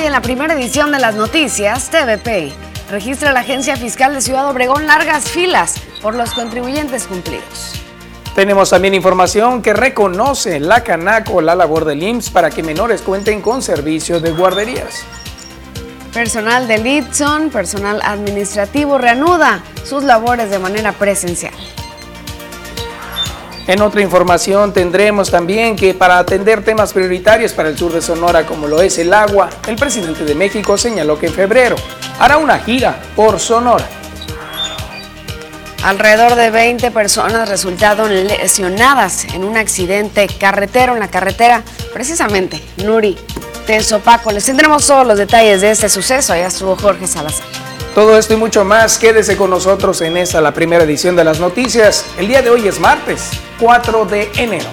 hoy en la primera edición de las noticias TVP. Registra la Agencia Fiscal de Ciudad Obregón largas filas por los contribuyentes cumplidos. Tenemos también información que reconoce la Canaco la labor del IMSS para que menores cuenten con servicios de guarderías. Personal de Litson, personal administrativo, reanuda sus labores de manera presencial. En otra información tendremos también que para atender temas prioritarios para el sur de Sonora como lo es el agua, el presidente de México señaló que en febrero hará una gira por Sonora. Alrededor de 20 personas resultaron lesionadas en un accidente carretero en la carretera, precisamente Nuri Tezopaco. Les tendremos todos los detalles de este suceso. Allá estuvo Jorge Salazar. Todo esto y mucho más, quédese con nosotros en esta, la primera edición de las noticias. El día de hoy es martes, 4 de enero.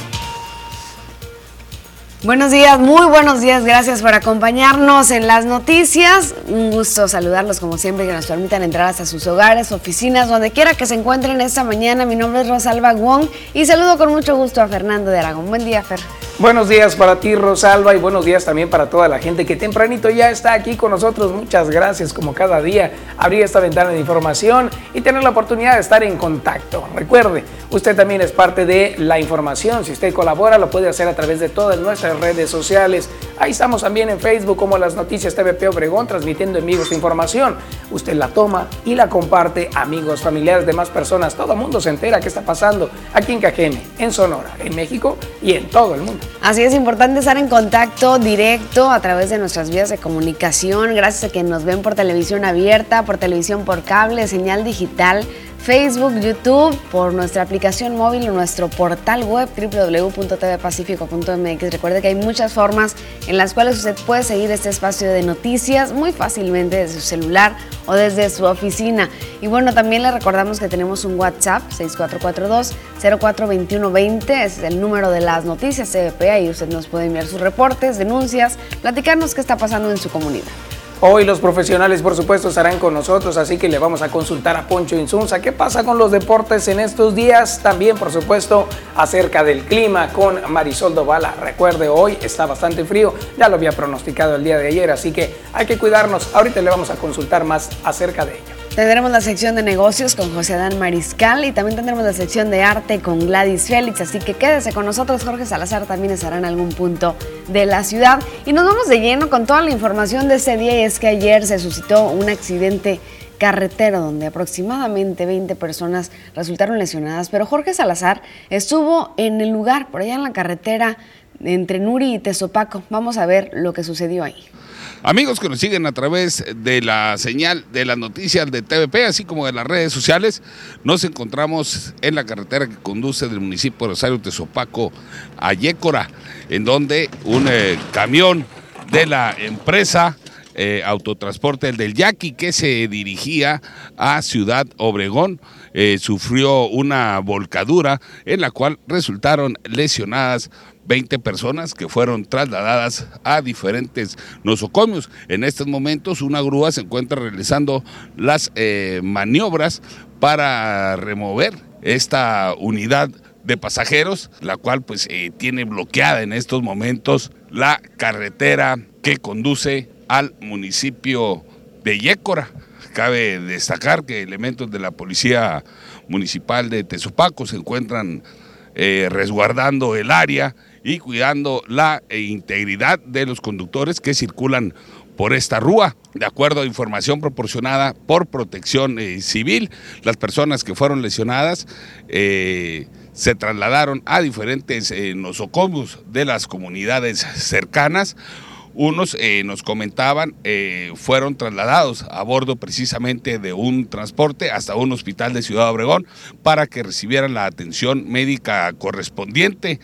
Buenos días, muy buenos días, gracias por acompañarnos en las noticias. Un gusto saludarlos como siempre que nos permitan entrar hasta sus hogares, oficinas, donde quiera que se encuentren esta mañana. Mi nombre es Rosalba Wong y saludo con mucho gusto a Fernando de Aragón. Buen día, Fer. Buenos días para ti, Rosalba, y buenos días también para toda la gente que tempranito ya está aquí con nosotros. Muchas gracias, como cada día, abrir esta ventana de información y tener la oportunidad de estar en contacto. Recuerde, usted también es parte de la información. Si usted colabora, lo puede hacer a través de todas nuestras redes sociales. Ahí estamos también en Facebook como las noticias TVP Obregón, transmitiendo en vivo esta información. Usted la toma y la comparte, amigos, familiares, demás personas. Todo el mundo se entera qué está pasando aquí en Cajeme, en Sonora, en México y en todo el mundo. Así es importante estar en contacto directo a través de nuestras vías de comunicación, gracias a que nos ven por televisión abierta, por televisión por cable, señal digital Facebook, YouTube, por nuestra aplicación móvil o nuestro portal web www.tvpacifico.mx. Recuerde que hay muchas formas en las cuales usted puede seguir este espacio de noticias muy fácilmente desde su celular o desde su oficina. Y bueno, también le recordamos que tenemos un WhatsApp 6442-042120, es el número de las noticias CBP, ahí usted nos puede enviar sus reportes, denuncias, platicarnos qué está pasando en su comunidad. Hoy los profesionales, por supuedo, estarán con nosotros, así que le vamos a consultar a Poncho Insunza qué pasa con los deportes en estos días. También, por supuesto, acerca del clima con Marisol Dovala. Recuerde, hoy está bastante frío, ya lo había pronosticado el día de ayer, así que hay que cuidarnos. Ahorita le vamos a consultar más acerca de ello. Tendremos la sección de negocios con José Adán Mariscal y también tendremos la sección de arte con Gladys Félix, así que quédese con nosotros, Jorge Salazar también estará en algún punto de la ciudad. Y nos vamos de lleno con toda la información de ese día y es que ayer se suscitó un accidente carretero donde aproximadamente 20 personas resultaron lesionadas, pero Jorge Salazar estuvo en el lugar, por allá en la carretera entre Nuri y Tezopaco. Vamos a ver lo que sucedió ahí. Amigos que nos siguen a través de la señal de las noticias de TVP, así como de las redes sociales, nos encontramos en la carretera que conduce del municipio de Rosario Tezopaco a Yécora, en donde un eh, camión de la empresa eh, Autotransporte, el del Yaqui, que se dirigía a Ciudad Obregón, eh, sufrió una volcadura en la cual resultaron lesionadas 20 personas que fueron trasladadas a diferentes nosocomios. En estos momentos una grúa se encuentra realizando las eh, maniobras para remover esta unidad de pasajeros, la cual pues eh, tiene bloqueada en estos momentos la carretera que conduce al municipio de Yécora. Cabe destacar que elementos de la Policía Municipal de Tezopaco se encuentran eh, resguardando el área y cuidando la eh, integridad de los conductores que circulan por esta rúa. De acuerdo a información proporcionada por Protección eh, Civil, las personas que fueron lesionadas eh, se trasladaron a diferentes nosocomios de las comunidades cercanas. Unos nos comentaban, fueron trasladados a bordo precisamente de un transporte hasta un hospital de Ciudad Obregón para que recibieran la atención médica correspondiente.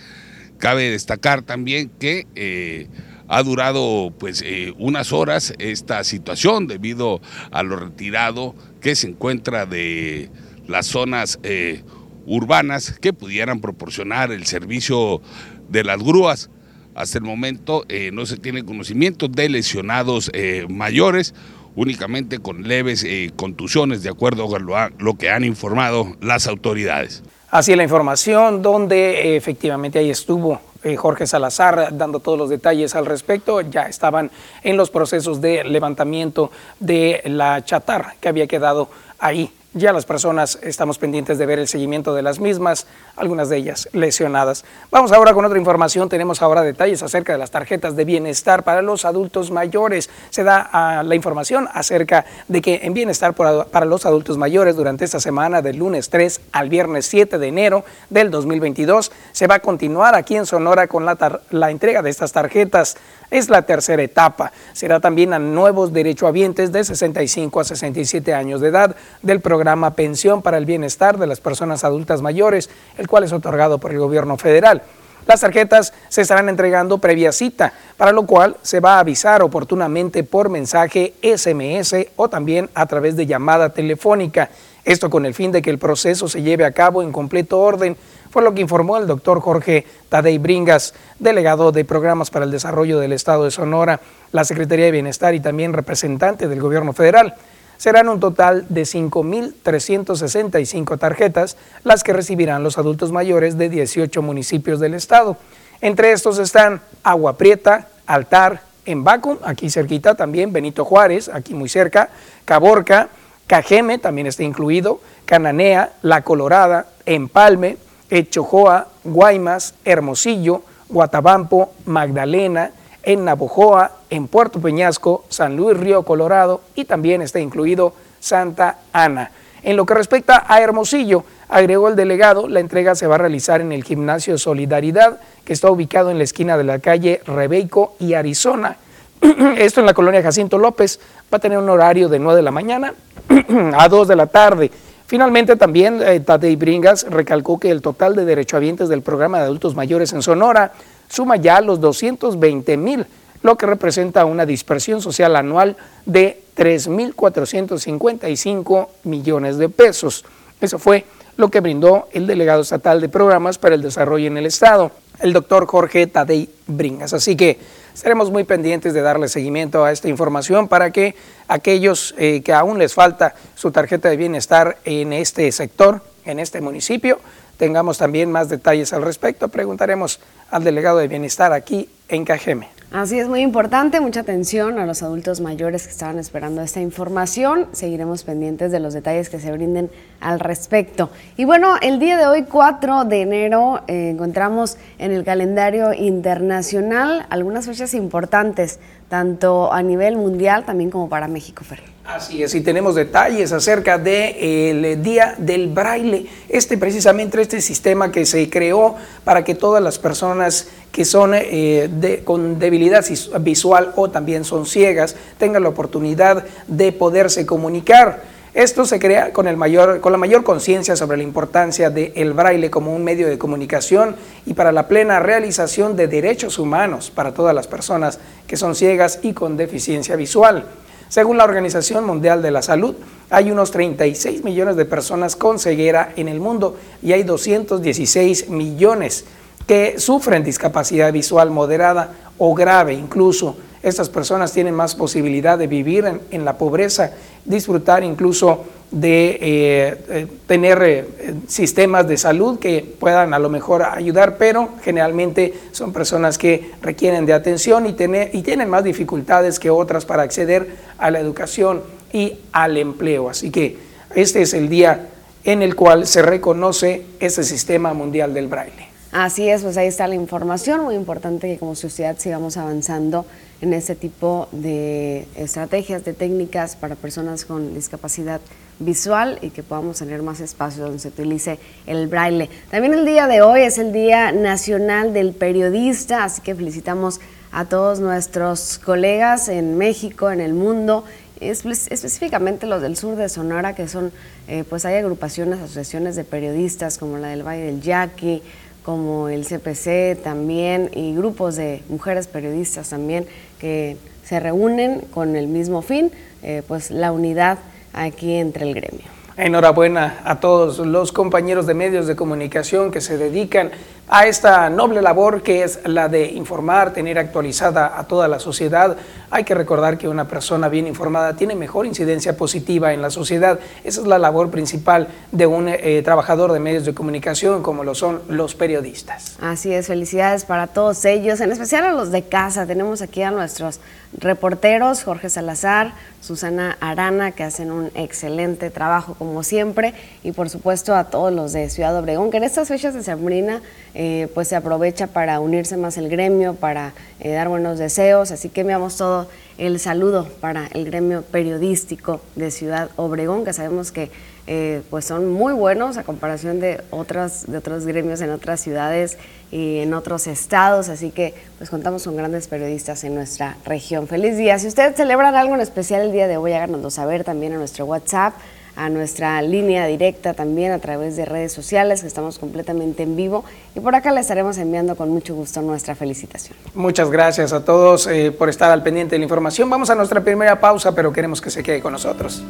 Cabe destacar también que eh, ha durado pues eh, unas horas esta situación debido a lo retirado que se encuentra de las zonas eh, urbanas que pudieran proporcionar el servicio de las grúas. Hasta el momento no se tiene conocimiento de lesionados mayores únicamente con leves contusiones, de acuerdo con lo, que han informado las autoridades. Así la información, donde efectivamente ahí estuvo eh, Jorge Salazar dando todos los detalles al respecto. Ya estaban en los procesos de levantamiento de la chatarra que había quedado ahí ya las personas estamos pendientes de ver el seguimiento de las mismas, algunas de ellas lesionadas. Vamos ahora con otra información. Tenemos ahora detalles acerca de las tarjetas de bienestar para los adultos mayores. Se da ah, la información acerca de que en bienestar para los adultos mayores durante esta semana del lunes 3 al viernes 7 de enero del 2022 se va a continuar aquí en Sonora con la, la entrega de estas tarjetas es la tercera etapa. Será también a nuevos derechohabientes de 65 a 67 años de edad del programa Pensión para el Bienestar de las Personas Adultas Mayores, el cual es otorgado por el gobierno federal. Las tarjetas se estarán entregando previa cita, para lo cual se va a avisar oportunamente por mensaje SMS o también a través de llamada telefónica. Esto con el fin de que el proceso se lleve a cabo en completo orden fue lo que informó el doctor Jorge Tadei Bringas, delegado de Programas para el Desarrollo del Estado de Sonora, la Secretaría de Bienestar y también representante del Gobierno Federal. Serán un total de 5.365 tarjetas las que recibirán los adultos mayores de 18 municipios del Estado. Entre estos están Agua Prieta, Altar, Embaco, aquí cerquita también, Benito Juárez, aquí muy cerca, Caborca, Cajeme también está incluido, Cananea, La Colorada, Empalme, Echojoa, Guaymas, Hermosillo, Guatabampo, Magdalena, en Navojoa, en Puerto Peñasco, San Luis Río Colorado y también está incluido Santa Ana. En lo que respecta a Hermosillo, agregó el delegado, la entrega se va a realizar en el Gimnasio Solidaridad, que está ubicado en la esquina de la calle Rebeico y Arizona. Esto en la colonia Jacinto López va a tener un horario de 9 de la mañana a 2 de la tarde. Finalmente, también eh, Bringas recalcó que el total de derechohabientes del programa de adultos mayores en Sonora suma ya los 220 mil, lo que representa una dispersión social anual de 3.455 millones de pesos. Eso fue lo que brindó el delegado estatal de programas para el desarrollo en el Estado, el doctor Jorge Tadei Bringas. Así que Estaremos muy pendientes de darle seguimiento a esta información para que aquellos eh, que aún les falta su tarjeta de bienestar en este sector, en este municipio, tengamos también más detalles al respecto. Preguntaremos al delegado de bienestar aquí en Cajeme. Así es muy importante, mucha atención a los adultos mayores que estaban esperando esta información. Seguiremos pendientes de los detalles que se brinden al respecto. Y bueno, el día de hoy, 4 de enero, eh, encontramos en el calendario internacional algunas fechas importantes, tanto a nivel mundial también como para México, Fer. Así es, y tenemos detalles acerca del Día del Braille, este precisamente este sistema que se creó para que todas las personas que son eh, con debilidad visual o también son ciegas tengan la oportunidad de poderse comunicar. Esto se crea con, el mayor, con la mayor conciencia sobre la importancia del braille como un medio de comunicación y para la plena realización de derechos humanos para todas las personas que son ciegas y con deficiencia visual. Según la Organización Mundial de la Salud, hay unos 36 millones de personas con ceguera en el mundo y hay 216 millones que sufren discapacidad visual moderada o grave incluso. Estas personas tienen más posibilidad de vivir en, la pobreza, disfrutar incluso de eh, eh, tener eh, sistemas de salud que puedan a lo mejor ayudar, pero generalmente son personas que requieren de atención y, tener, y tienen más dificultades que otras para acceder a la educación y al empleo. Así que este es el día en el cual se reconoce este sistema mundial del braille. Así es, pues ahí está la información, muy importante que como sociedad sigamos avanzando en este tipo de estrategias, de técnicas para personas con discapacidad visual y que podamos tener más espacio donde se utilice el braille. También el día de hoy es el Día Nacional del Periodista, así que felicitamos a todos nuestros colegas en México, en el mundo, específicamente los del sur de Sonora, que son, eh, pues hay agrupaciones, asociaciones de periodistas como la del Valle del Yaqui, como el CPC también y grupos de mujeres periodistas también que se reúnen con el mismo fin, eh, pues la unidad aquí entre el gremio. Enhorabuena a todos los compañeros de medios de comunicación que se dedican a esta noble labor que es la de informar, tener actualizada a toda la sociedad. Hay que recordar que una persona bien informada tiene mejor incidencia positiva en la sociedad. Esa es la labor principal de un eh, trabajador de medios de comunicación como lo son los periodistas. Así es, felicidades para todos ellos, en especial a los de casa. Tenemos aquí a nuestros reporteros, Jorge Salazar, Susana Arana, que hacen un excelente trabajo como siempre, y por supuesto a todos los de Ciudad Obregón, que en estas fechas de Sembrina eh, pues se aprovecha para unirse más el gremio, para eh, dar buenos deseos, así que enviamos todo el saludo para el gremio periodístico de Ciudad Obregón, que sabemos que eh, pues son muy buenos a comparación de, otras, de otros gremios en otras ciudades y en otros estados, así que pues contamos con grandes periodistas en nuestra región. Feliz día. Si ustedes celebran algo en especial el día de hoy, háganoslo saber también en nuestro WhatsApp, a nuestra línea directa también a través de redes sociales, que estamos completamente en vivo y por acá le estaremos enviando con mucho gusto nuestra felicitación. Muchas gracias a todos eh, por estar al pendiente de la información. Vamos a nuestra primera pausa, pero queremos que se quede con nosotros.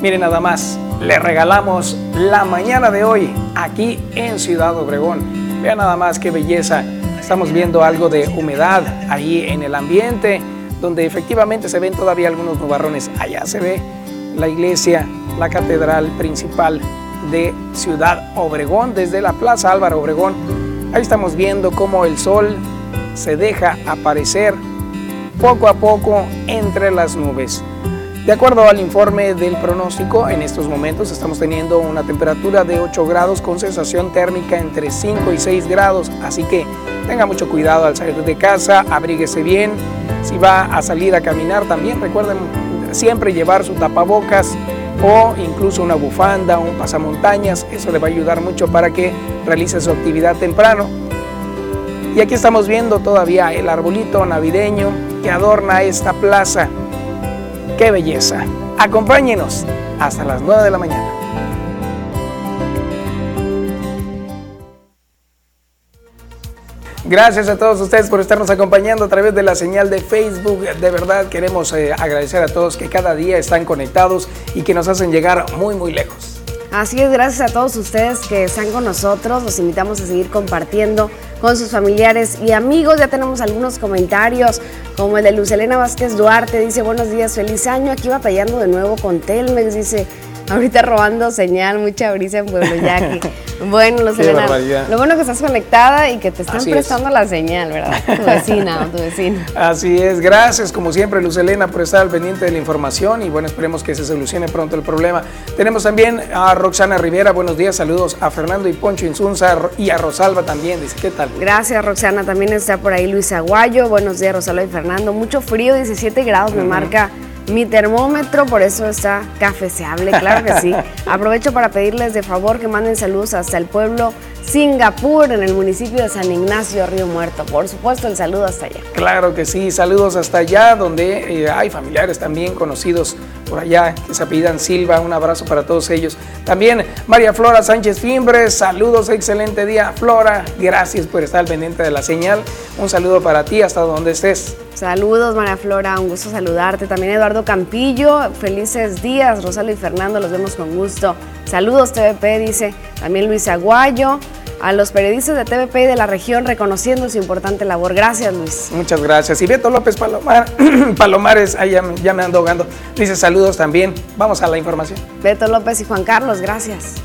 Miren nada más, le regalamos la mañana de hoy aquí en Ciudad Obregón. Vean nada más qué belleza. Estamos viendo algo de humedad ahí en el ambiente, donde efectivamente se ven todavía algunos nubarrones. Allá se ve la iglesia, la catedral principal de Ciudad Obregón, desde la Plaza Álvaro Obregón. Ahí estamos viendo cómo el sol se deja aparecer poco a poco entre las nubes. De acuerdo al informe del pronóstico, en estos momentos estamos teniendo una temperatura de 8 grados con sensación térmica entre 5 y 6 grados, así que tenga mucho cuidado al salir de casa, abríguese bien. Si va a salir a caminar también recuerden siempre llevar su tapabocas o incluso una bufanda, un pasamontañas, eso le va a ayudar mucho para que realice su actividad temprano. Y aquí estamos viendo todavía el arbolito navideño que adorna esta plaza ¡Qué belleza! Acompáñenos hasta las 9 de la mañana. Gracias a todos ustedes por estarnos acompañando a través de la señal de Facebook. De verdad queremos eh, agradecer a todos que cada día están conectados y que nos hacen llegar muy, muy lejos. Así es, gracias a todos ustedes que están con nosotros. Los invitamos a seguir compartiendo con sus familiares y amigos. Ya tenemos algunos comentarios, como el de Luz Elena Vázquez Duarte. Dice, buenos días, feliz año. Aquí batallando de nuevo con Telmex. Dice, ahorita robando señal, mucha brisa en Pueblo Yaqui. Bueno, Luz Elena, lo bueno que estás conectada y que te están prestando la señal, ¿verdad? Tu vecina o tu vecino. Así es, gracias como siempre Luz Elena por estar al pendiente de la información. Y bueno, esperemos que se solucione pronto el problema. Tenemos también a Roxana Rivera, buenos días, saludos a Fernando y Poncho Insunza y a Rosalba también, dice, ¿qué tal? Gracias Roxana, también está por ahí Luis Aguayo, buenos días Rosalba y Fernando, mucho frío, 17 grados me marca mi termómetro, por eso está cafeceable, claro que sí. Aprovecho para pedirles de favor que manden saludos hasta el pueblo Singapur, en el municipio de San Ignacio, Río Muerto. Por supuesto, el saludo hasta allá. Claro que sí, saludos hasta allá, donde eh, hay familiares también conocidos por allá que se apellidan Silva. Un abrazo para todos ellos. También María Flora Sánchez Fimbres, saludos, excelente día. Flora, gracias por estar pendiente de la señal. Un saludo para ti hasta donde estés. Saludos María Flora, un gusto saludarte. También Eduardo Campillo, felices días. Rosalo y Fernando, los vemos con gusto. Saludos TVP, dice también Luis Aguayo. A los periodistas de TVP y de la región reconociendo su importante labor. Gracias, Luis. Muchas gracias. Y Beto López Palomar, Palomares, ahí ya, ya me ando ahogando. Dice saludos también. Vamos a la información. Beto López y Juan Carlos, gracias.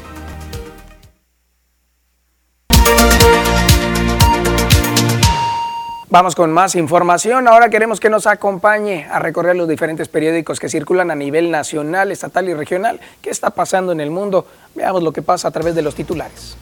Vamos con más información. Ahora queremos que nos acompañe a recorrer los diferentes periódicos que circulan a nivel nacional, estatal y regional. ¿Qué está pasando en el mundo? Veamos lo que pasa a través de los titulares.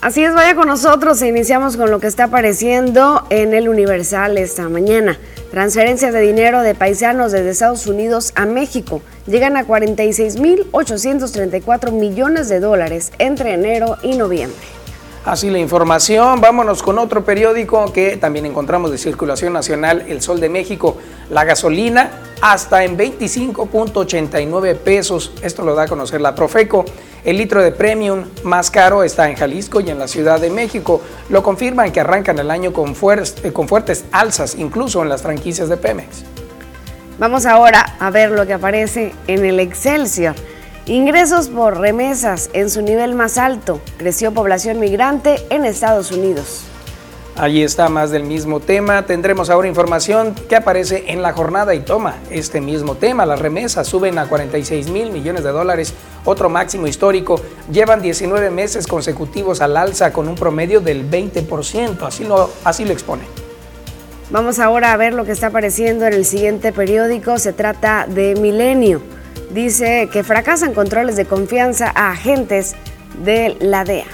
Así es, vaya con nosotros e iniciamos con lo que está apareciendo en el Universal esta mañana. Transferencias de dinero de paisanos desde Estados Unidos a México llegan a 46.834 millones de dólares entre enero y noviembre. Así la información, vámonos con otro periódico que también encontramos de circulación nacional, El Sol de México. La gasolina hasta en 25.89 pesos, esto lo da a conocer la Profeco. El litro de premium más caro está en Jalisco y en la Ciudad de México. Lo confirman que arrancan el año con, eh, con fuertes alzas, incluso en las franquicias de Pemex. Vamos ahora a ver lo que aparece en el Excelsior. Ingresos por remesas en su nivel más alto. Creció población migrante en Estados Unidos. Allí está más del mismo tema. Tendremos ahora información que aparece en la jornada y toma este mismo tema. Las remesas suben a 46 mil millones de dólares, otro máximo histórico. Llevan 19 meses consecutivos al alza con un promedio del 20%. Así lo, así lo expone. Vamos ahora a ver lo que está apareciendo en el siguiente periódico. Se trata de Milenio. Dice que fracasan controles de confianza a agentes de la DEA.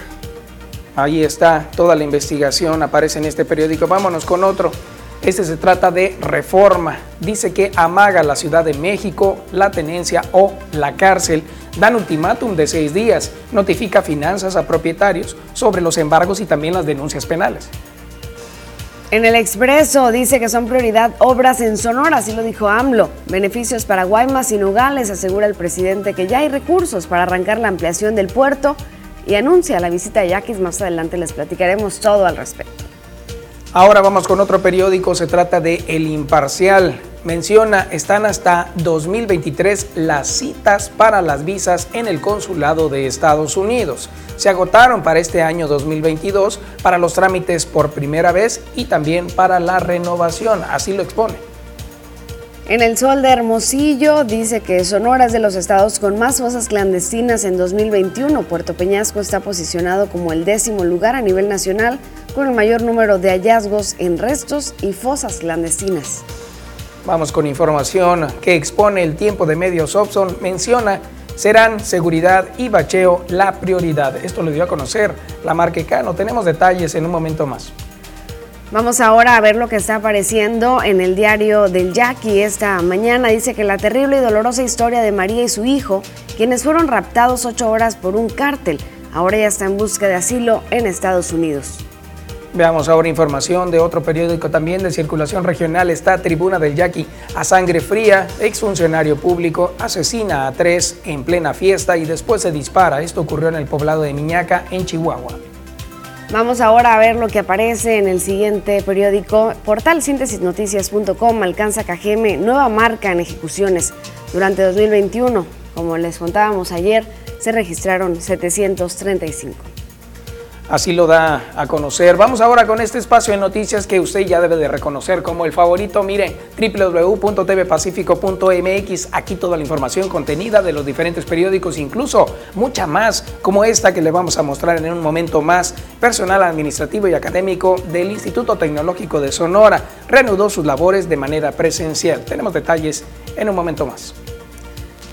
Ahí está toda la investigación, aparece en este periódico. Vámonos con otro. Este se trata de reforma. Dice que amaga la Ciudad de México, la tenencia o la cárcel. Dan ultimátum de seis días. Notifica finanzas a propietarios sobre los embargos y también las denuncias penales. En el Expreso dice que son prioridad obras en Sonora, así lo dijo AMLO. Beneficios para Guaymas y Nogales, asegura el presidente que ya hay recursos para arrancar la ampliación del puerto y anuncia la visita de Yaquis. Más adelante les platicaremos todo al respecto. Ahora vamos con otro periódico, se trata de El Imparcial. Menciona, están hasta 2023 las citas para las visas en el consulado de Estados Unidos. Se agotaron para este año 2022 para los trámites por primera vez y también para la renovación, así lo expone. En el sol de Hermosillo dice que Sonora es de los estados con más fosas clandestinas en 2021. Puerto Peñasco está posicionado como el décimo lugar a nivel nacional con el mayor número de hallazgos en restos y fosas clandestinas. Vamos con información que expone el tiempo de medios Opson. Menciona serán seguridad y bacheo la prioridad. Esto lo dio a conocer la Marquecano. Tenemos detalles en un momento más. Vamos ahora a ver lo que está apareciendo en el diario del Jackie esta mañana. Dice que la terrible y dolorosa historia de María y su hijo, quienes fueron raptados ocho horas por un cártel, ahora ya está en busca de asilo en Estados Unidos. Veamos ahora información de otro periódico también de circulación regional. Está Tribuna del Yaqui a sangre fría. Exfuncionario público asesina a tres en plena fiesta y después se dispara. Esto ocurrió en el poblado de Miñaca, en Chihuahua. Vamos ahora a ver lo que aparece en el siguiente periódico. Portal síntesisnoticias.com alcanza Cajeme nueva marca en ejecuciones durante 2021. Como les contábamos ayer, se registraron 735. Así lo da a conocer. Vamos ahora con este espacio de noticias que usted ya debe de reconocer como el favorito. Mire, www.tvpacifico.mx. Aquí toda la información contenida de los diferentes periódicos, incluso mucha más como esta que le vamos a mostrar en un momento más. Personal administrativo y académico del Instituto Tecnológico de Sonora reanudó sus labores de manera presencial. Tenemos detalles en un momento más.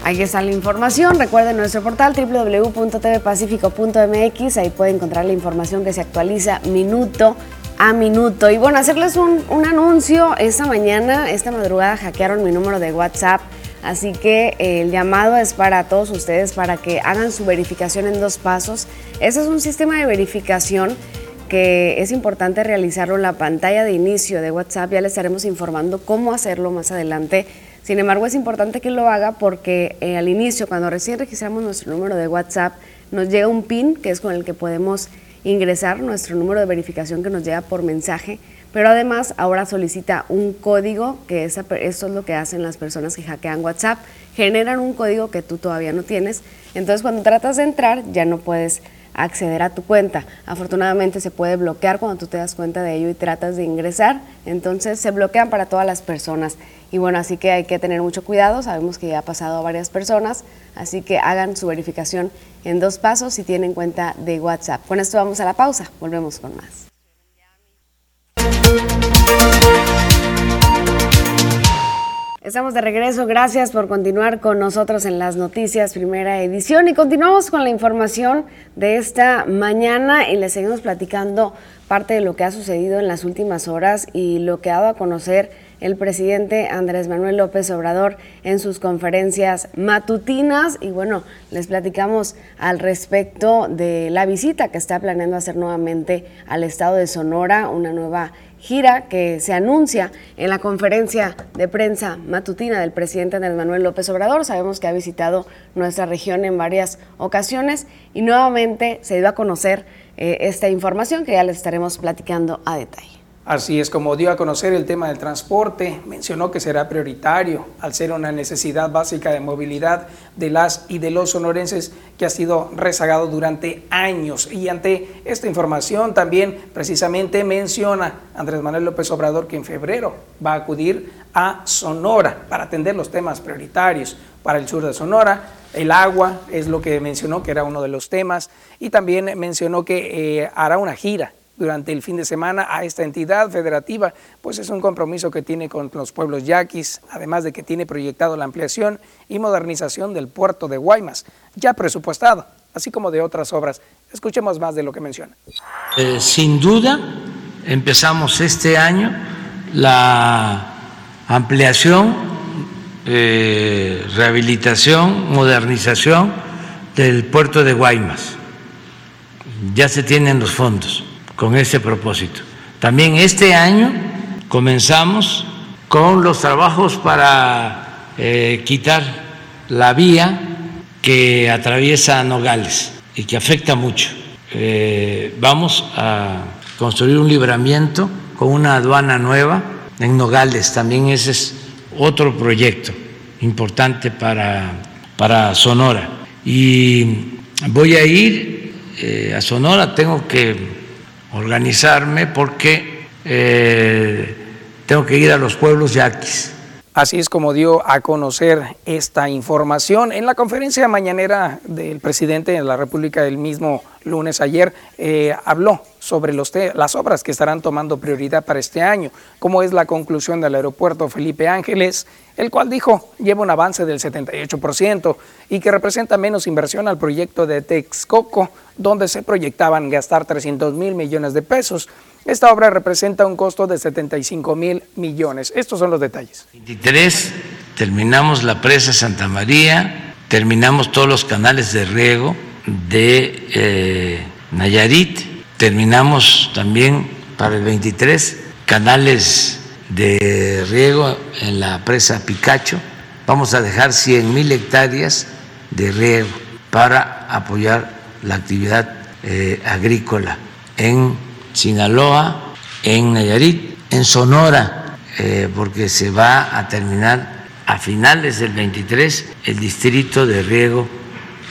Ahí está la información. Recuerden nuestro portal www.tvpacifico.mx. Ahí puede encontrar la información que se actualiza minuto a minuto. Y bueno, hacerles un, un, anuncio. Esta mañana, esta madrugada, hackearon mi número de WhatsApp. Así que eh, el llamado es para todos ustedes para que hagan su verificación en dos pasos. Ese es un sistema de verificación que es importante realizarlo en la pantalla de inicio de WhatsApp. Ya les estaremos informando cómo hacerlo más adelante sin embargo, es importante que lo haga porque eh, al inicio, cuando recién registramos nuestro número de WhatsApp, nos llega un PIN, que es con el que podemos ingresar nuestro número de verificación que nos llega por mensaje, pero además ahora solicita un código, que esa, eso es lo que hacen las personas que hackean WhatsApp, generan un código que tú todavía no tienes, entonces cuando tratas de entrar ya no puedes acceder a tu cuenta. Afortunadamente se puede bloquear cuando tú te das cuenta de ello y tratas de ingresar, entonces se bloquean para todas las personas. Y bueno, así que hay que tener mucho cuidado, sabemos que ya ha pasado a varias personas, así que hagan su verificación en dos pasos si tienen cuenta de WhatsApp. Con esto vamos a la pausa, volvemos con más. Estamos de regreso, gracias por continuar con nosotros en las noticias primera edición. Y continuamos con la información de esta mañana y les seguimos platicando parte de lo que ha sucedido en las últimas horas y lo que ha dado a conocer el presidente Andrés Manuel López Obrador en sus conferencias matutinas. Y bueno, les platicamos al respecto de la visita que está planeando hacer nuevamente al estado de Sonora, una nueva gira que se anuncia en la conferencia de prensa matutina del presidente Andrés Manuel López Obrador. Sabemos que ha visitado nuestra región en varias ocasiones y nuevamente se dio a conocer eh, esta información que ya les estaremos platicando a detalle. Así es como dio a conocer el tema del transporte, mencionó que será prioritario al ser una necesidad básica de movilidad de las y de los sonorenses que ha sido rezagado durante años. Y ante esta información también precisamente menciona Andrés Manuel López Obrador que en febrero va a acudir a Sonora para atender los temas prioritarios para el sur de Sonora. El agua es lo que mencionó que era uno de los temas y también mencionó que eh, hará una gira durante el fin de semana a esta entidad federativa, pues es un compromiso que tiene con los pueblos yaquis, además de que tiene proyectado la ampliación y modernización del puerto de Guaymas, ya presupuestado, así como de otras obras. Escuchemos más de lo que menciona. Eh, sin duda, empezamos este año la ampliación, eh, rehabilitación, modernización del puerto de Guaymas. Ya se tienen los fondos con ese propósito. También este año comenzamos con los trabajos para eh, quitar la vía que atraviesa Nogales y que afecta mucho. Eh, vamos a construir un libramiento con una aduana nueva en Nogales. También ese es otro proyecto importante para, para Sonora. Y voy a ir eh, a Sonora, tengo que organizarme porque eh, tengo que ir a los pueblos yaquis. Así es como dio a conocer esta información en la conferencia mañanera del presidente de la República del mismo lunes ayer. Eh, habló sobre las obras que estarán tomando prioridad para este año, como es la conclusión del aeropuerto Felipe Ángeles, el cual dijo lleva un avance del 78% y que representa menos inversión al proyecto de Texcoco, donde se proyectaban gastar 300 mil millones de pesos. Esta obra representa un costo de 75 mil millones. Estos son los detalles. 23, terminamos la presa Santa María, terminamos todos los canales de riego de eh, Nayarit, terminamos también para el 23 canales de riego en la presa Picacho. Vamos a dejar 100 mil hectáreas de riego para apoyar la actividad eh, agrícola en Sinaloa, en Nayarit, en Sonora, eh, porque se va a terminar a finales del 23 el distrito de riego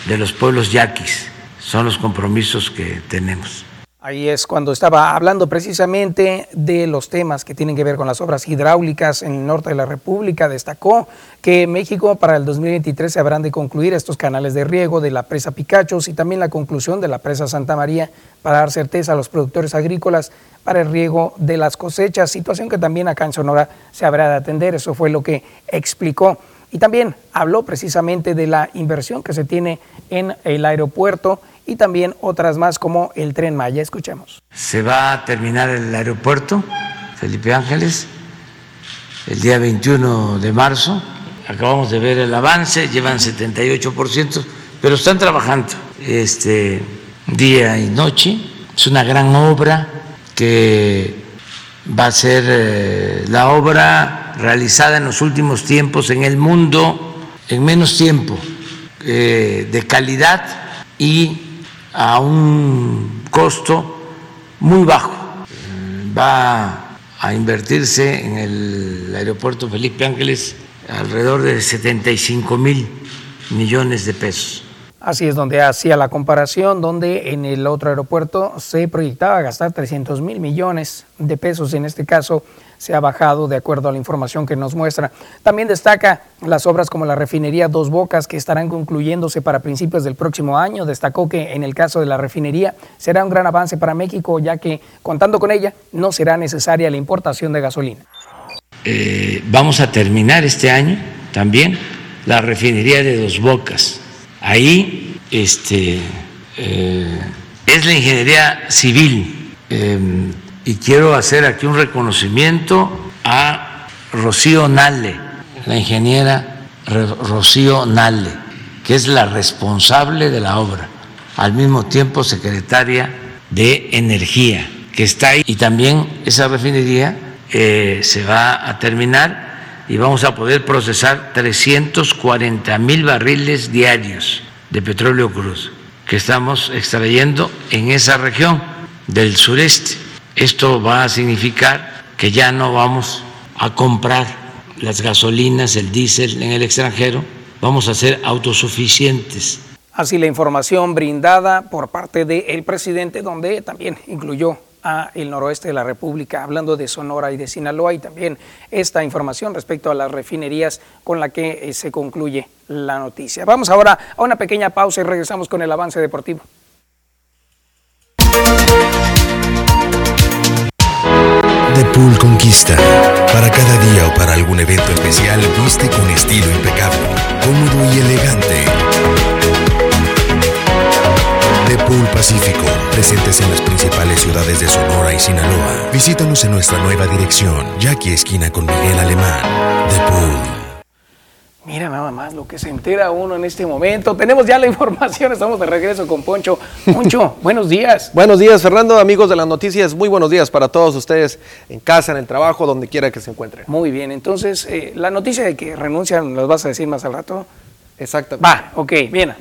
de los pueblos yaquis. Son los compromisos que tenemos. Ahí es cuando estaba hablando precisamente de los temas que tienen que ver con las obras hidráulicas en el norte de la República. Destacó que México para el 2023 se habrán de concluir estos canales de riego de la presa Picachos y también la conclusión de la presa Santa María para dar certeza a los productores agrícolas para el riego de las cosechas, situación que también acá en Sonora se habrá de atender. Eso fue lo que explicó. Y también habló precisamente de la inversión que se tiene en el aeropuerto y también otras más como el tren Maya. Escuchemos. Se va a terminar el aeropuerto Felipe Ángeles el día 21 de marzo. Acabamos de ver el avance, llevan 78%, pero están trabajando este día y noche. Es una gran obra que va a ser eh, la obra realizada en los últimos tiempos en el mundo en menos tiempo, eh, de calidad y a un costo muy bajo. Va a invertirse en el aeropuerto Felipe Ángeles alrededor de 75 mil millones de pesos. Así es donde hacía la comparación, donde en el otro aeropuerto se proyectaba gastar 300 mil millones de pesos, en este caso se ha bajado de acuerdo a la información que nos muestra. También destaca las obras como la refinería Dos Bocas que estarán concluyéndose para principios del próximo año. Destacó que en el caso de la refinería será un gran avance para México ya que contando con ella no será necesaria la importación de gasolina. Eh, vamos a terminar este año también la refinería de Dos Bocas. Ahí este, eh, es la ingeniería civil. Eh, y quiero hacer aquí un reconocimiento a Rocío Nale, la ingeniera Rocío Nale, que es la responsable de la obra, al mismo tiempo secretaria de Energía, que está ahí. Y también esa refinería eh, se va a terminar y vamos a poder procesar 340 mil barriles diarios de petróleo cruz que estamos extrayendo en esa región del sureste Esto va a significar que ya no vamos a comprar las gasolinas, el diésel en el extranjero, vamos a ser autosuficientes. Así la información brindada por parte del presidente, donde también incluyó a el noroeste de la República, hablando de Sonora y de Sinaloa, y también esta información respecto a las refinerías con la que eh, se concluye la noticia. Vamos ahora a una pequeña pausa y regresamos con el avance deportivo. The Pool Conquista. Para cada día o para algún evento especial, viste con estilo impecable, cómodo y elegante. The Pool Pacífico, presentes en las principales ciudades de Sonora y Sinaloa. Visítanos en nuestra nueva dirección, Jackie Esquina con Miguel Alemán. The Pool. Mira nada más lo que se entera uno en este momento. Tenemos ya la información, estamos de regreso con Poncho. Poncho, buenos días. Buenos días, Fernando, amigos de las noticias. Muy buenos días para todos ustedes en casa, en el trabajo, donde quiera que se encuentren. Muy bien, entonces, eh, la noticia de que renuncian, ¿los vas a decir más al rato? Exactamente. Va, ok, bien.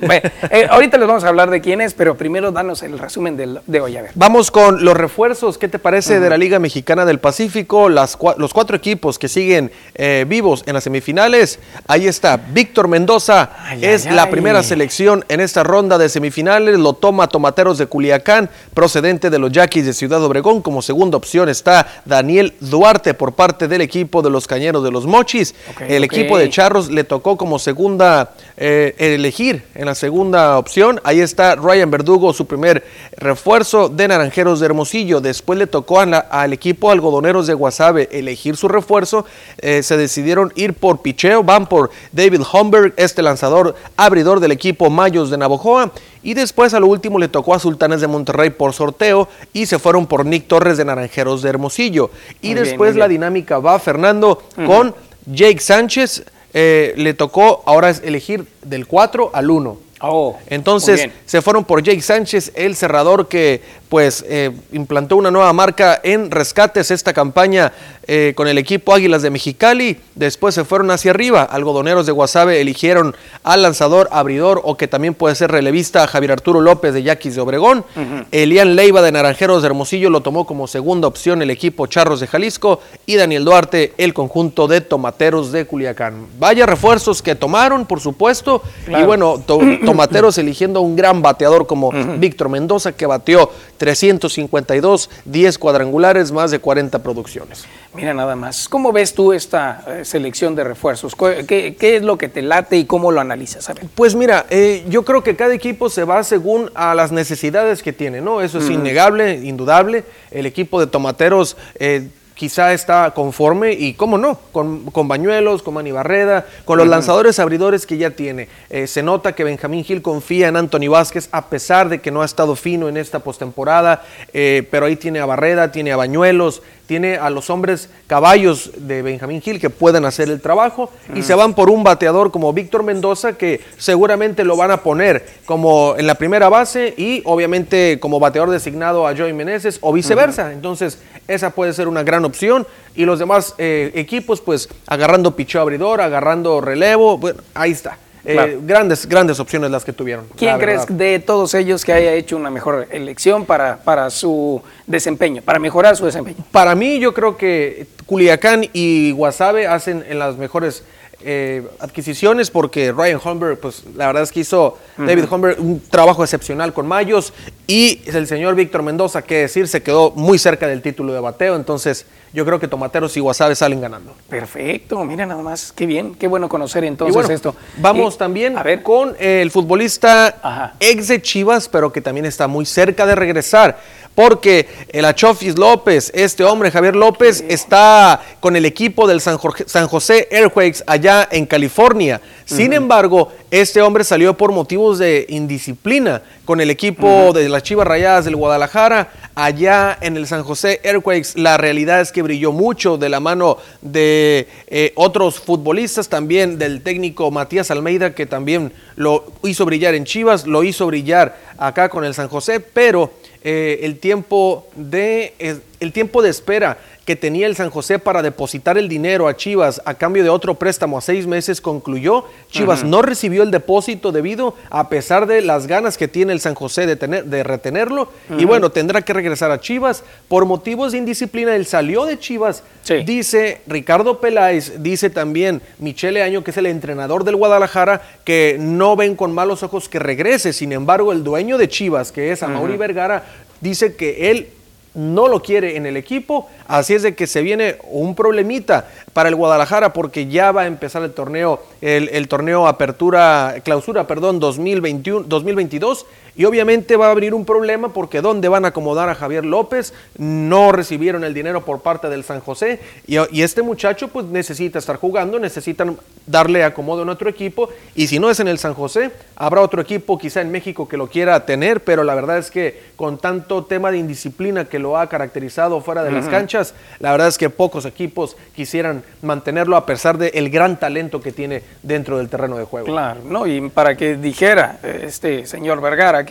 Eh, ahorita les vamos a hablar de quién es, pero primero danos el resumen del- de hoy. A ver. Vamos con los refuerzos. ¿Qué te parece de la Liga Mexicana del Pacífico? Las, los cuatro equipos que siguen eh, vivos en las semifinales. Ahí está. Víctor Mendoza Ay, es ay, la ay. primera selección en esta ronda de semifinales. Lo toma Tomateros de Culiacán, procedente de los Yaquis de Ciudad Obregón. Como segunda opción está Daniel Duarte por parte del equipo de los Cañeros de los Mochis. El equipo de Charros le tocó como segunda eh, elegir en la segunda opción. Ahí está Ryan Verdugo, su primer refuerzo de Naranjeros de Hermosillo. Después le tocó la- al equipo Algodoneros de Guasave elegir su refuerzo. Eh, se decidieron ir por picheo, van por David Homberg, este lanzador abridor del equipo Mayos de Navojoa. Y después a lo último le tocó a Sultanes de Monterrey por sorteo y se fueron por Nick Torres de Naranjeros de Hermosillo. Y Muy bien, después la dinámica va, Fernando, con Jake Sánchez. Eh, le tocó ahora elegir del 4 al 1. Oh, Entonces se fueron por Jake Sánchez, el cerrador que pues eh, implantó una nueva marca en rescates esta campaña eh, con el equipo Águilas de Mexicali. Después se fueron hacia arriba. Algodoneros de Guasave eligieron al lanzador abridor o que también puede ser relevista Javier Arturo López de Yaquis de Obregón. Elian Leiva de Naranjeros de Hermosillo lo tomó como segunda opción el equipo Charros de Jalisco y Daniel Duarte el conjunto de Tomateros de Culiacán. Vaya refuerzos que tomaron, por supuesto. Claro. Y bueno, to- Tomateros eligiendo a un gran bateador como Víctor Mendoza que batió 352, 10 cuadrangulares, más de 40 producciones. Mira nada más. ¿Cómo ves tú esta eh, selección de refuerzos? ¿Cu- ¿Qué, qué es lo que te late y cómo lo analizas? A ver. Pues mira, eh, yo creo que cada equipo se va según a las necesidades que tiene, ¿no? Eso es innegable, indudable. El equipo de Tomateros eh, quizá está conforme y, cómo no, con, con Bañuelos, con Manny Barreda, con los lanzadores abridores que ya tiene. Eh, se nota que Benjamín Gil confía en Anthony Vázquez a pesar de que no ha estado fino en esta postemporada, eh, pero ahí tiene a Barreda, tiene a Bañuelos, tiene a los hombres caballos de Benjamín Gil que pueden hacer el trabajo y se van por un bateador como Víctor Mendoza que seguramente lo van a poner como en la primera base y obviamente como bateador designado a Joey Meneses o viceversa. Entonces esa puede ser una gran opción y los demás eh, equipos pues agarrando picheo abridor, agarrando relevo, bueno, ahí está. Eh, Claro. grandes, grandes opciones las que tuvieron. ¿Quién crees de todos ellos que haya hecho una mejor elección para, para su desempeño, para mejorar su desempeño? Para mí, yo creo que Culiacán y Guasave hacen en las mejores eh, adquisiciones porque Ryan Holmberg, pues la verdad es que hizo David Holmberg un trabajo excepcional con Mayos y el señor Víctor Mendoza, que decir, se quedó muy cerca del título de bateo. Entonces, yo creo que Tomateros y Guasave salen ganando. Perfecto, mira nada más, qué bien, qué bueno conocer entonces bueno, esto. Vamos Y- también a ver, con eh, el futbolista Ajá. ex de Chivas, pero que también está muy cerca de regresar. Porque el Achofis López, este hombre, Javier López, está con el equipo del San, Jorge- San José Airquakes allá en California. Sin embargo, este hombre salió por motivos de indisciplina con el equipo de las Chivas Rayadas del Guadalajara allá en el San José Airquakes. La realidad es que brilló mucho de la mano de eh, otros futbolistas, también del técnico Matías Almeida, que también lo hizo brillar en Chivas, lo hizo brillar acá con el San José, pero eh, el tiempo de el tiempo de espera que tenía el San José para depositar el dinero a Chivas a cambio de otro préstamo a seis meses concluyó. Chivas no recibió el depósito debido a pesar de las ganas que tiene el San José de, tener, de retenerlo. Y bueno, tendrá que regresar a Chivas. Por motivos de indisciplina, él salió de Chivas. Sí. Dice Ricardo Peláez, dice también Michele Año, que es el entrenador del Guadalajara, que no ven con malos ojos que regrese. Sin embargo, el dueño de Chivas, que es Amaury Vergara, dice que él no lo quiere en el equipo, así es de que se viene un problemita para el Guadalajara porque ya va a empezar el torneo, el, torneo apertura, clausura, perdón, 2021, 2022 y obviamente va a abrir un problema porque ¿dónde van a acomodar a Javier López? No recibieron el dinero por parte del San José. Y, y este muchacho pues necesita estar jugando, necesitan darle acomodo en otro equipo. Y si no es en el San José, habrá otro equipo quizá en México que lo quiera tener, pero la verdad es que con tanto tema de indisciplina que lo ha caracterizado fuera de las canchas, la verdad es que pocos equipos quisieran mantenerlo a pesar del gran talento que tiene dentro del terreno de juego. Claro, no, y para que dijera este señor Vergara que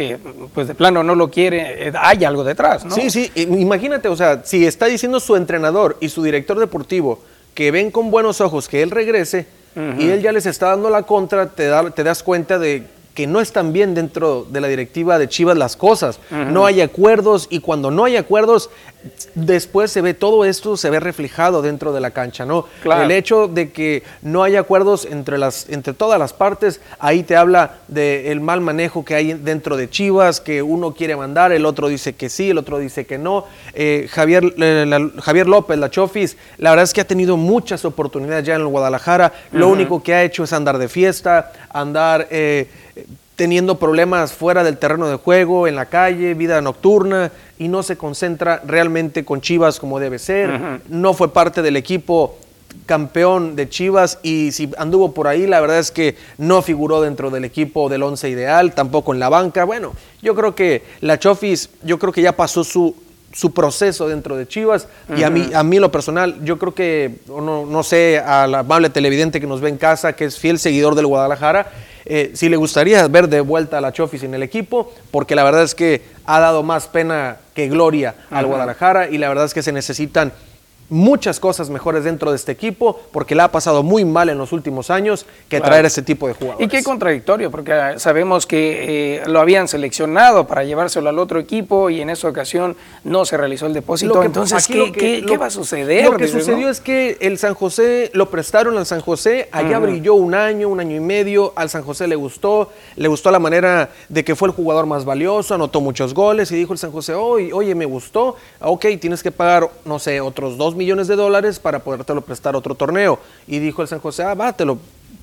pues de plano no lo quiere, eh, hay algo detrás, ¿no? Sí, sí, imagínate, o sea, si está diciendo su entrenador y su director deportivo que ven con buenos ojos que él regrese y él ya les está dando la contra, te, da- te das cuenta de que no están bien dentro de la directiva de Chivas las cosas. No hay acuerdos y cuando no hay acuerdos, después se ve todo esto, se ve reflejado dentro de la cancha, ¿no? Claro. El hecho de que no hay acuerdos entre, las, entre todas las partes, ahí te habla del mal manejo que hay dentro de Chivas, que uno quiere mandar, el otro dice que sí, el otro dice que no. Eh, Javier, eh, la- Javier López, la Chofis, la verdad es que ha tenido muchas oportunidades ya en el Guadalajara, lo único que ha hecho es andar de fiesta, andar... eh, teniendo problemas fuera del terreno de juego, en la calle, vida nocturna, y no se concentra realmente con Chivas como debe ser. No fue parte del equipo campeón de Chivas y si anduvo por ahí, la verdad es que no figuró dentro del equipo del once ideal, tampoco en la banca. Bueno, yo creo que la Chofis, yo creo que ya pasó su su proceso dentro de Chivas y a mí a mí lo personal yo creo que o no, no sé al amable televidente que nos ve en casa que es fiel seguidor del Guadalajara eh, si le gustaría ver de vuelta a la Chofis en el equipo porque la verdad es que ha dado más pena que gloria al Guadalajara y la verdad es que se necesitan muchas cosas mejores dentro de este equipo porque le ha pasado muy mal en los últimos años que Claro. traer ese tipo de jugadores. Y qué contradictorio, porque ah, sabemos que eh, lo habían seleccionado para llevárselo al otro equipo y en esa ocasión no se realizó el depósito. Que- Entonces, ¿qué, lo que- qué- lo- qué va a suceder? Lo que Dices, ¿no? sucedió es que el San José lo prestaron al San José, allá brilló un año, un año y medio, al San José le gustó, le gustó la manera de que fue el jugador más valioso, anotó muchos goles y dijo el San José, oye, oye, me gustó, ok, tienes que pagar, no sé, otros dos millones de dólares para podértelo prestar otro torneo. Y dijo el San José, ah, va, te lo,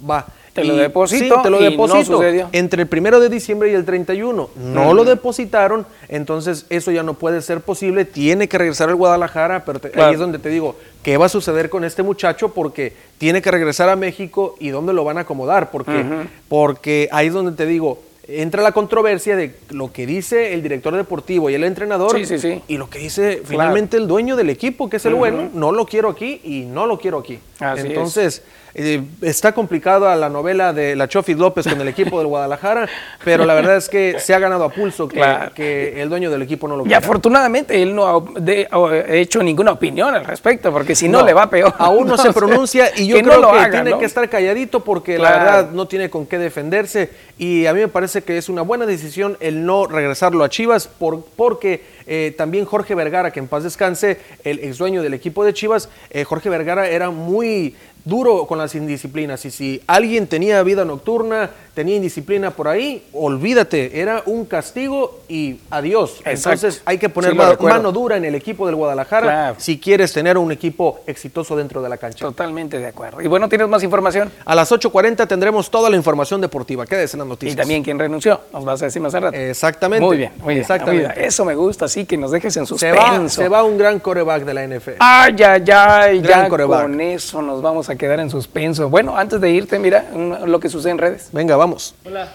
va. Te lo deposito sí, te lo y deposito. Entre el primero de diciembre y el 31. No lo depositaron, entonces eso ya no puede ser posible. Tiene que regresar al Guadalajara, pero te- Claro. ahí es donde te digo, ¿qué va a suceder con este muchacho? Porque tiene que regresar a México y dónde lo van a acomodar. Porque, porque ahí es donde te digo, entra la controversia de lo que dice el director deportivo y el entrenador Sí, sí, sí. y lo que dice finalmente el dueño del equipo, que es el bueno, no lo quiero aquí y no lo quiero aquí. Así es. Eh, está complicada la novela de la Chofis López con el equipo del Guadalajara, pero la verdad es que se ha ganado a pulso que, Claro. que el dueño del equipo no lo Y quiera. afortunadamente él no ha de- ha hecho ninguna opinión al respecto, porque si no, le va peor. Aún no, se pronuncia y yo que no creo lo que haga, tiene ¿no? que estar calladito porque Claro. la verdad no tiene con qué defenderse y a mí me parece que es una buena decisión el no regresarlo a Chivas por, porque eh, también Jorge Vergara, que en paz descanse, el ex dueño del equipo de Chivas, eh, Jorge Vergara era muy duro con las indisciplinas y si alguien tenía vida nocturna, tenía indisciplina por ahí, olvídate, era un castigo y adiós. Exacto. Entonces hay que poner Sí, mano dura en el equipo del Guadalajara Claro. si quieres tener un equipo exitoso dentro de la cancha. Totalmente de acuerdo. Y bueno, ¿tienes más información? A las 8.40 tendremos toda la información deportiva. Quédese en las Y noticias. también quién renunció, nos vas a decir más rato. Exactamente. Muy bien, muy bien. Exactamente. muy bien. Eso me gusta, así que nos dejes en Se suspenso. va, se va un gran coreback de la NFL. Ay, ay, ay, Gran ya coreback. con eso nos vamos a quedar en suspenso. Bueno, antes de irte, mira lo que sucede en redes. Venga, vamos. Hola.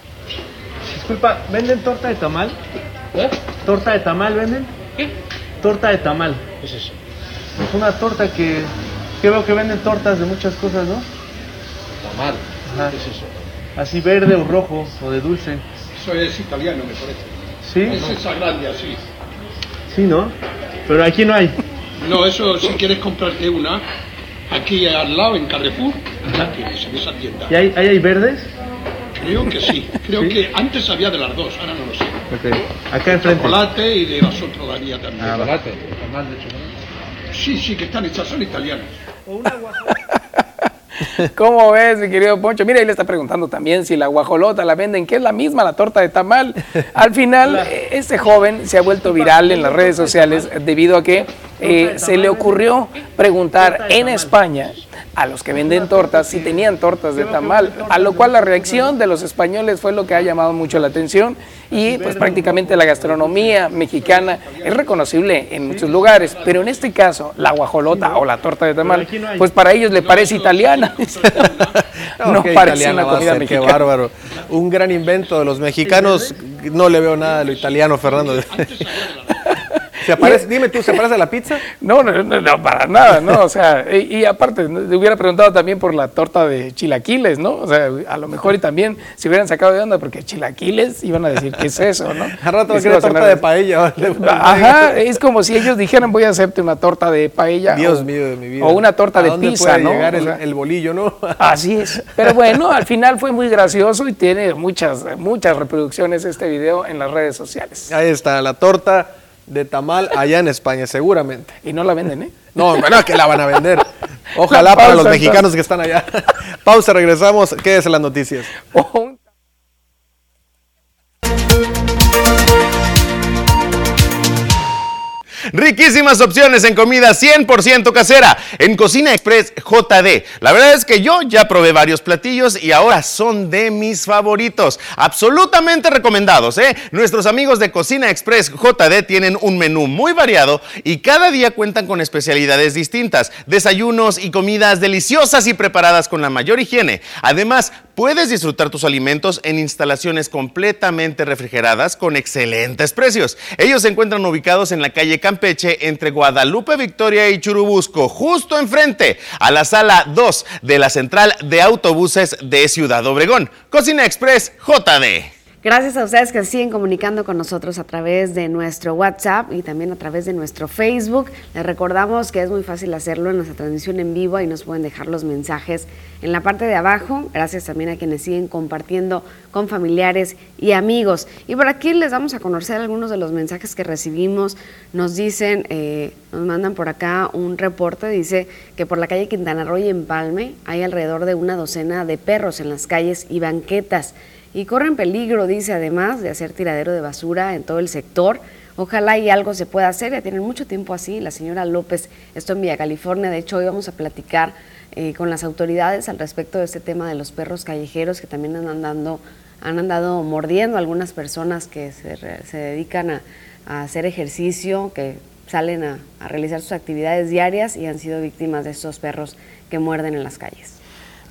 Disculpa, ¿venden torta de tamal? ¿Torta de tamal venden? ¿Qué? Torta de tamal. ¿Qué es eso? Es una torta que, que veo que venden tortas de muchas cosas, ¿no? Tamal. Ajá. ¿Qué es eso? Así verde o rojo o de dulce. Eso es italiano, me parece. ¿Sí? Es esa grande así. Sí, ¿no? Pero aquí no hay. No, eso si quieres comprarte una, aquí al lado en Carrefour, la tienes en esa tienda. ¿Y hay, ahí hay verdes? Creo que sí. Creo que antes había de las dos, ahora no lo sé. Ok. Acá enfrente. Chocolate y de las otras daría también. Ah, va. chocolate. Sí, sí, que están hechas, son italianas. ¿Cómo ves, mi querido Poncho? Mira, él está preguntando también si la guajolota la venden, que es la misma la torta de tamal. Al final, eh, este joven se ha vuelto viral en las redes sociales debido a que eh, se le ocurrió preguntar en España a los que venden tortas si tenían tortas de tamal, a lo cual la reacción de los españoles fue lo que ha llamado mucho la atención y pues prácticamente la gastronomía mexicana es reconocible en muchos lugares, pero en este caso la guajolota o la torta de tamal, pues para ellos le parece italiana, no qué parece una comida Qué bárbaro. Un gran invento de los mexicanos. No le veo nada de lo italiano, Fernando. ¿Se parece, dime tú, ¿se parece a la pizza? No, no, no, no, para nada, ¿no? O sea, y, y aparte, le hubiera preguntado también por la torta de chilaquiles, ¿no? O sea, a lo mejor y también se hubieran sacado de onda porque chilaquiles iban a decir, ¿qué es eso, no? Al rato va a Es como torta cenar- de paella. Ajá, es como si ellos dijeran, voy a hacerte una torta de paella. Dios o, mío de mi vida. O una torta ¿A de dónde pizza, puede ¿no? llegar el, el bolillo, ¿no? Así es. Pero bueno, al final fue muy gracioso y tiene muchas, muchas reproducciones este video en las redes sociales. Ahí está, la torta de tamal allá en España, seguramente. Y no la venden, ¿eh? No, bueno, que la van a vender. Ojalá para los mexicanos que están allá. Pausa, regresamos. Quédese en las noticias. Riquísimas opciones en comida 100% casera en Cocina Express JD. La verdad es que yo ya probé varios platillos y ahora son de mis favoritos. Absolutamente recomendados, ¿eh? Nuestros amigos de Cocina Express JD tienen un menú muy variado y cada día cuentan con especialidades distintas, desayunos y comidas deliciosas y preparadas con la mayor higiene. Además, puedes disfrutar tus alimentos en instalaciones completamente refrigeradas con excelentes precios. Ellos se encuentran ubicados en la calle Campeche entre Guadalupe Victoria y Churubusco, justo enfrente a la sala 2 de la central de autobuses de Ciudad Obregón. Cocina Express JD. Gracias a ustedes que siguen comunicando con nosotros a través de nuestro WhatsApp y también a través de nuestro Facebook. Les recordamos que es muy fácil hacerlo en nuestra transmisión en vivo y nos pueden dejar los mensajes en la parte de abajo. Gracias también a quienes siguen compartiendo con familiares y amigos. Y por aquí les vamos a conocer algunos de los mensajes que recibimos. Nos dicen, eh, nos mandan por acá un reporte, dice que por la calle Quintana Roo y Empalme hay alrededor de una docena de perros en las calles y banquetas y corren peligro, dice además, de hacer tiradero de basura en todo el sector. Ojalá y algo se pueda hacer, ya tienen mucho tiempo así. La señora López, esto en Villa California, de hecho hoy vamos a platicar eh, con las autoridades al respecto de este tema de los perros callejeros que también han andado, han andado mordiendo a algunas personas que se, se dedican a, a hacer ejercicio, que salen a, a realizar sus actividades diarias y han sido víctimas de estos perros que muerden en las calles.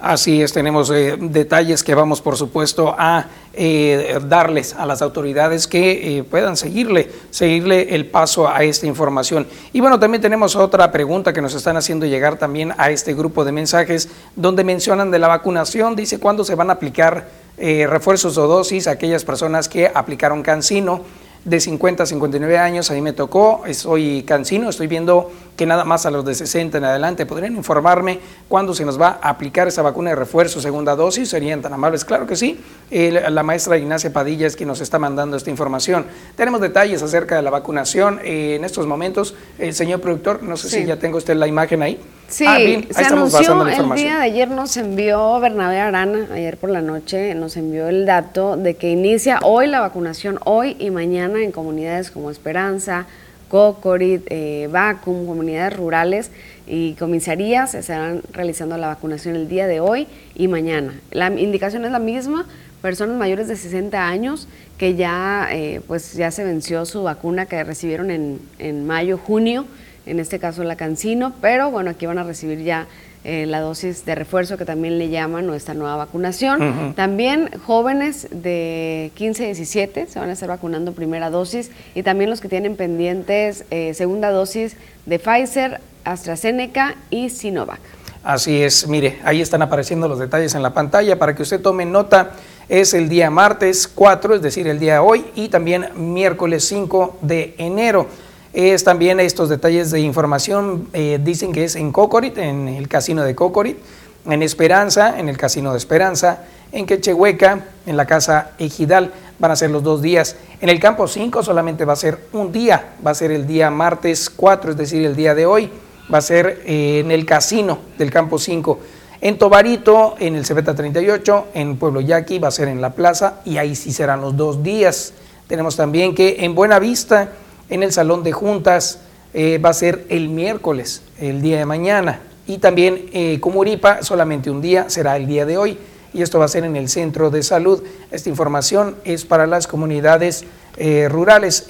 Así es, tenemos eh, detalles que vamos, por supuesto, a eh, darles a las autoridades que eh, puedan seguirle, seguirle el paso a esta información. Y bueno, también tenemos otra pregunta que nos están haciendo llegar también a este grupo de mensajes, donde mencionan de la vacunación, dice cuándo se van a aplicar refuerzos o dosis a aquellas personas que aplicaron cancino de 50 a 59 años, a mí me tocó, soy cansino, estoy viendo que nada más a los de 60 en adelante podrían informarme cuándo se nos va a aplicar esa vacuna de refuerzo, segunda dosis, serían tan amables, claro que sí, Eh, la maestra Ignacia Padilla es quien nos está mandando esta información. Tenemos detalles acerca de la vacunación eh, en estos momentos, el señor productor, no sé Sí. si ya tengo usted la imagen ahí. Sí, Ah, bien, se anunció el día de ayer, nos envió Bernabé Arana, ayer por la noche, nos envió el dato de que inicia hoy la vacunación, hoy y mañana en comunidades como Esperanza, Cocorit, eh, Vacum, comunidades rurales y comisarías se estarán realizando la vacunación el día de hoy y mañana. La indicación es la misma, personas mayores de 60 años que ya, eh, pues ya se venció su vacuna que recibieron en, en mayo, junio, en este caso la Cancino, pero bueno, aquí van a recibir ya eh, la dosis de refuerzo que también le llaman o esta nueva vacunación. También jóvenes de 15 a 17 se van a estar vacunando primera dosis y también los que tienen pendientes eh, segunda dosis de Pfizer, AstraZeneca y Sinovac. Así es, mire, ahí están apareciendo los detalles en la pantalla para que usted tome nota. Es el día martes 4, es decir, el día de hoy, y también miércoles 5 de enero. Es también estos detalles de información, eh, dicen que es en Cocorit, en el casino de Cocorit, en Esperanza, en el casino de Esperanza, en Quechehueca, en la casa Ejidal, van a ser los dos días. En el campo 5 solamente va a ser un día, va a ser el día martes 4, es decir, el día de hoy, va a ser eh, en el casino del campo 5. En Tobarito, en el Cebeta 38, en Pueblo Yaqui, va a ser en la plaza y ahí sí serán los dos días. Tenemos también que en Buenavista, en el Salón de Juntas, eh, va a ser el miércoles, el día de mañana. Y también eh, Comuripa, solamente un día, será el día de hoy. Y esto va a ser en el centro de salud. Esta información es para las comunidades eh, rurales.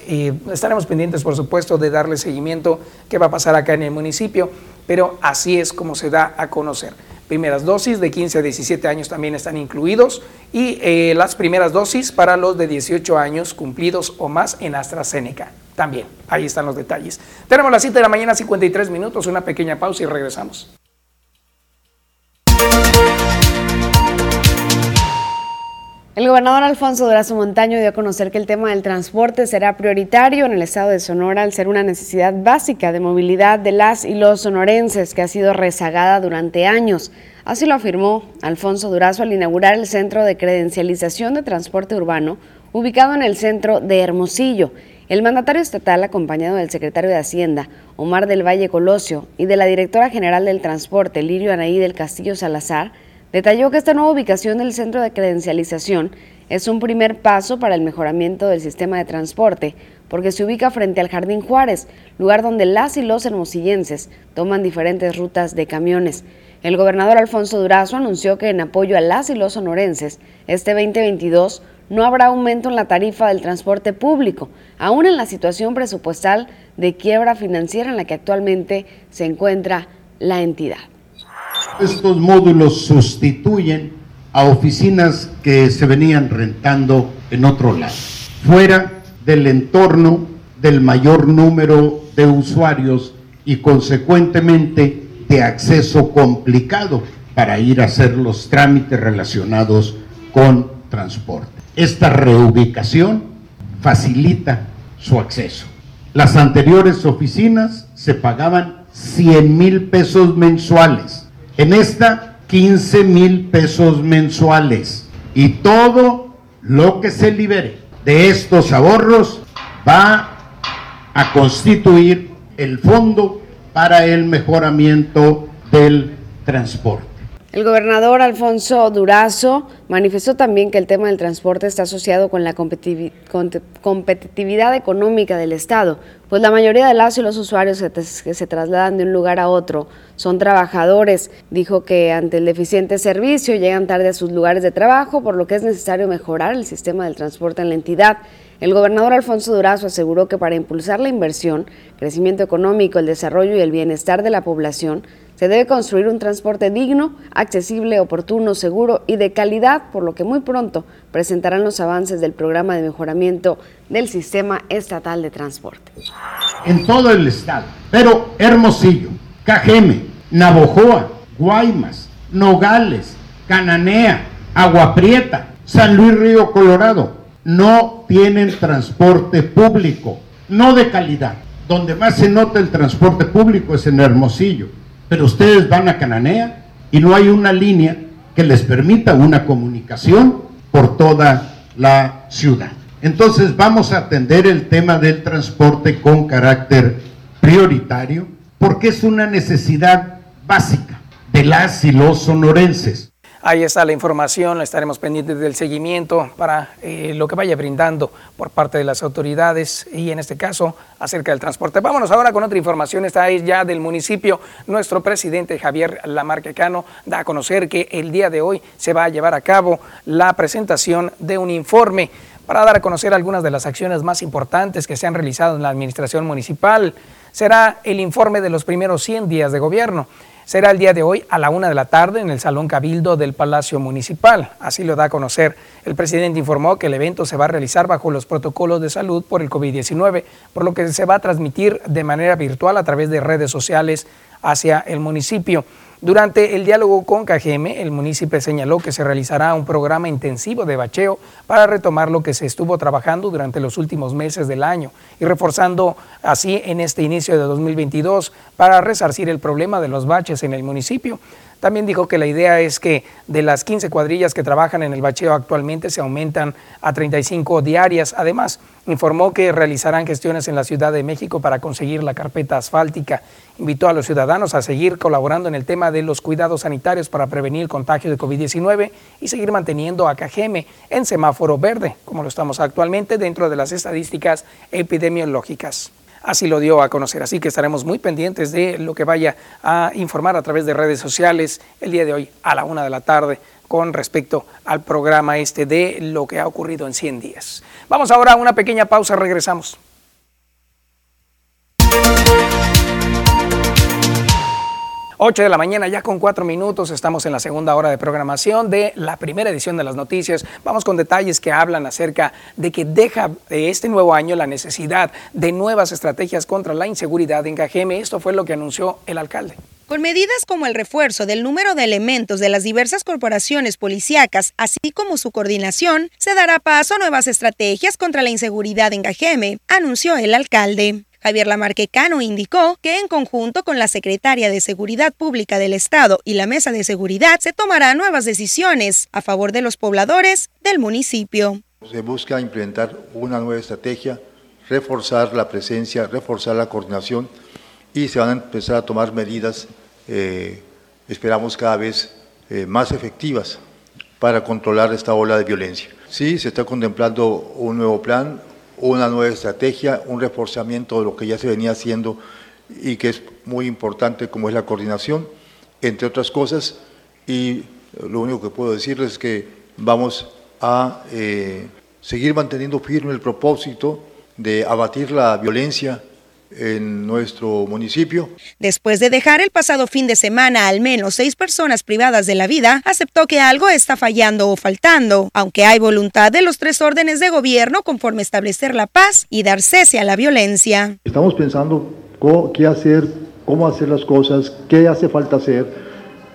estaremos pendientes, por supuesto, de darle seguimiento qué va a pasar acá en el municipio, pero así es como se da a conocer primeras dosis de 15 a 17 años también están incluidos y eh, las primeras dosis para los de 18 años cumplidos o más en AstraZeneca. También, ahí están los detalles. Tenemos la cita de la mañana, 53 minutos, una pequeña pausa y regresamos. El gobernador Alfonso Durazo Montaño dio a conocer que el tema del transporte será prioritario en el estado de Sonora al ser una necesidad básica de movilidad de las y los sonorenses que ha sido rezagada durante años. Así lo afirmó Alfonso Durazo al inaugurar el Centro de Credencialización de Transporte Urbano, ubicado en el centro de Hermosillo. El mandatario estatal, acompañado del secretario de Hacienda, Omar del Valle Colosio, y de la directora general del Transporte, Lirio Anaí del Castillo Salazar, Detalló que esta nueva ubicación del centro de credencialización es un primer paso para el mejoramiento del sistema de transporte, porque se ubica frente al Jardín Juárez, lugar donde las y los hermosillenses toman diferentes rutas de camiones. El gobernador Alfonso Durazo anunció que en apoyo a las y los sonorenses, este 2022 no habrá aumento en la tarifa del transporte público, aún en la situación presupuestal de quiebra financiera en la que actualmente se encuentra la entidad. Estos módulos sustituyen a oficinas que se venían rentando en otro lado, fuera del entorno del mayor número de usuarios y consecuentemente de acceso complicado para ir a hacer los trámites relacionados con transporte. Esta reubicación facilita su acceso. Las anteriores oficinas se pagaban 100 mil pesos mensuales en esta, 15 mil pesos mensuales. Y todo lo que se libere de estos ahorros va a constituir el fondo para el mejoramiento del transporte. El gobernador Alfonso Durazo manifestó también que el tema del transporte está asociado con la competitividad económica del Estado, pues la mayoría de las y los usuarios que se trasladan de un lugar a otro son trabajadores. Dijo que ante el deficiente servicio llegan tarde a sus lugares de trabajo, por lo que es necesario mejorar el sistema del transporte en la entidad. El gobernador Alfonso Durazo aseguró que para impulsar la inversión, crecimiento económico, el desarrollo y el bienestar de la población, se debe construir un transporte digno, accesible, oportuno, seguro y de calidad, por lo que muy pronto presentarán los avances del programa de mejoramiento del sistema estatal de transporte. En todo el estado, pero Hermosillo, Cajeme, Navojoa, Guaymas, Nogales, Cananea, Agua Prieta, San Luis Río Colorado, no tienen transporte público, no de calidad. Donde más se nota el transporte público es en Hermosillo pero ustedes van a Cananea y no hay una línea que les permita una comunicación por toda la ciudad. Entonces vamos a atender el tema del transporte con carácter prioritario porque es una necesidad básica de las y los sonorenses. Ahí está la información, estaremos pendientes del seguimiento para eh, lo que vaya brindando por parte de las autoridades y en este caso acerca del transporte. Vámonos ahora con otra información, está ahí ya del municipio. Nuestro presidente Javier Lamarquecano da a conocer que el día de hoy se va a llevar a cabo la presentación de un informe para dar a conocer algunas de las acciones más importantes que se han realizado en la administración municipal. Será el informe de los primeros 100 días de gobierno. Será el día de hoy a la una de la tarde en el Salón Cabildo del Palacio Municipal. Así lo da a conocer. El presidente informó que el evento se va a realizar bajo los protocolos de salud por el COVID-19, por lo que se va a transmitir de manera virtual a través de redes sociales hacia el municipio. Durante el diálogo con Cajeme, el municipio señaló que se realizará un programa intensivo de bacheo para retomar lo que se estuvo trabajando durante los últimos meses del año y reforzando así en este inicio de 2022 para resarcir el problema de los baches en el municipio. También dijo que la idea es que de las 15 cuadrillas que trabajan en el bacheo actualmente se aumentan a 35 diarias. Además, informó que realizarán gestiones en la Ciudad de México para conseguir la carpeta asfáltica. Invitó a los ciudadanos a seguir colaborando en el tema de los cuidados sanitarios para prevenir el contagio de COVID-19 y seguir manteniendo a Cajeme en semáforo verde, como lo estamos actualmente dentro de las estadísticas epidemiológicas. Así lo dio a conocer. Así que estaremos muy pendientes de lo que vaya a informar a través de redes sociales el día de hoy a la una de la tarde con respecto al programa este de lo que ha ocurrido en 100 días. Vamos ahora a una pequeña pausa, regresamos. 8 de la mañana, ya con cuatro minutos, estamos en la segunda hora de programación de la primera edición de las noticias. Vamos con detalles que hablan acerca de que deja este nuevo año la necesidad de nuevas estrategias contra la inseguridad en Cajeme. Esto fue lo que anunció el alcalde. Con medidas como el refuerzo del número de elementos de las diversas corporaciones policíacas, así como su coordinación, se dará paso a nuevas estrategias contra la inseguridad en Cajeme, anunció el alcalde. Javier Lamarquecano indicó que en conjunto con la Secretaria de Seguridad Pública del Estado y la Mesa de Seguridad se tomarán nuevas decisiones a favor de los pobladores del municipio. Se busca implementar una nueva estrategia, reforzar la presencia, reforzar la coordinación y se van a empezar a tomar medidas, eh, esperamos cada vez eh, más efectivas para controlar esta ola de violencia. Sí, se está contemplando un nuevo plan, una nueva estrategia, un reforzamiento de lo que ya se venía haciendo y que es muy importante como es la coordinación, entre otras cosas, y lo único que puedo decirles es que vamos a eh, seguir manteniendo firme el propósito de abatir la violencia en nuestro municipio. Después de dejar el pasado fin de semana al menos seis personas privadas de la vida, aceptó que algo está fallando o faltando, aunque hay voluntad de los tres órdenes de gobierno conforme establecer la paz y dar cese a la violencia. Estamos pensando qué hacer, cómo hacer las cosas, qué hace falta hacer,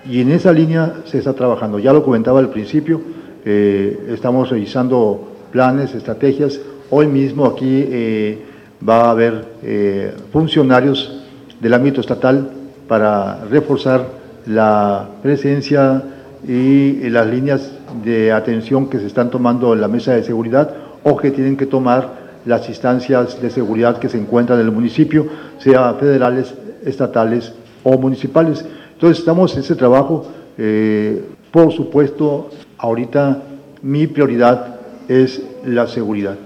y en esa línea se está trabajando. Ya lo comentaba al principio, eh, estamos revisando planes, estrategias. Hoy mismo aquí... Eh, va a haber eh, funcionarios del ámbito estatal para reforzar la presencia y las líneas de atención que se están tomando en la mesa de seguridad o que tienen que tomar las instancias de seguridad que se encuentran en el municipio, sea federales, estatales o municipales. Entonces estamos en ese trabajo. Eh, por supuesto, ahorita mi prioridad es la seguridad.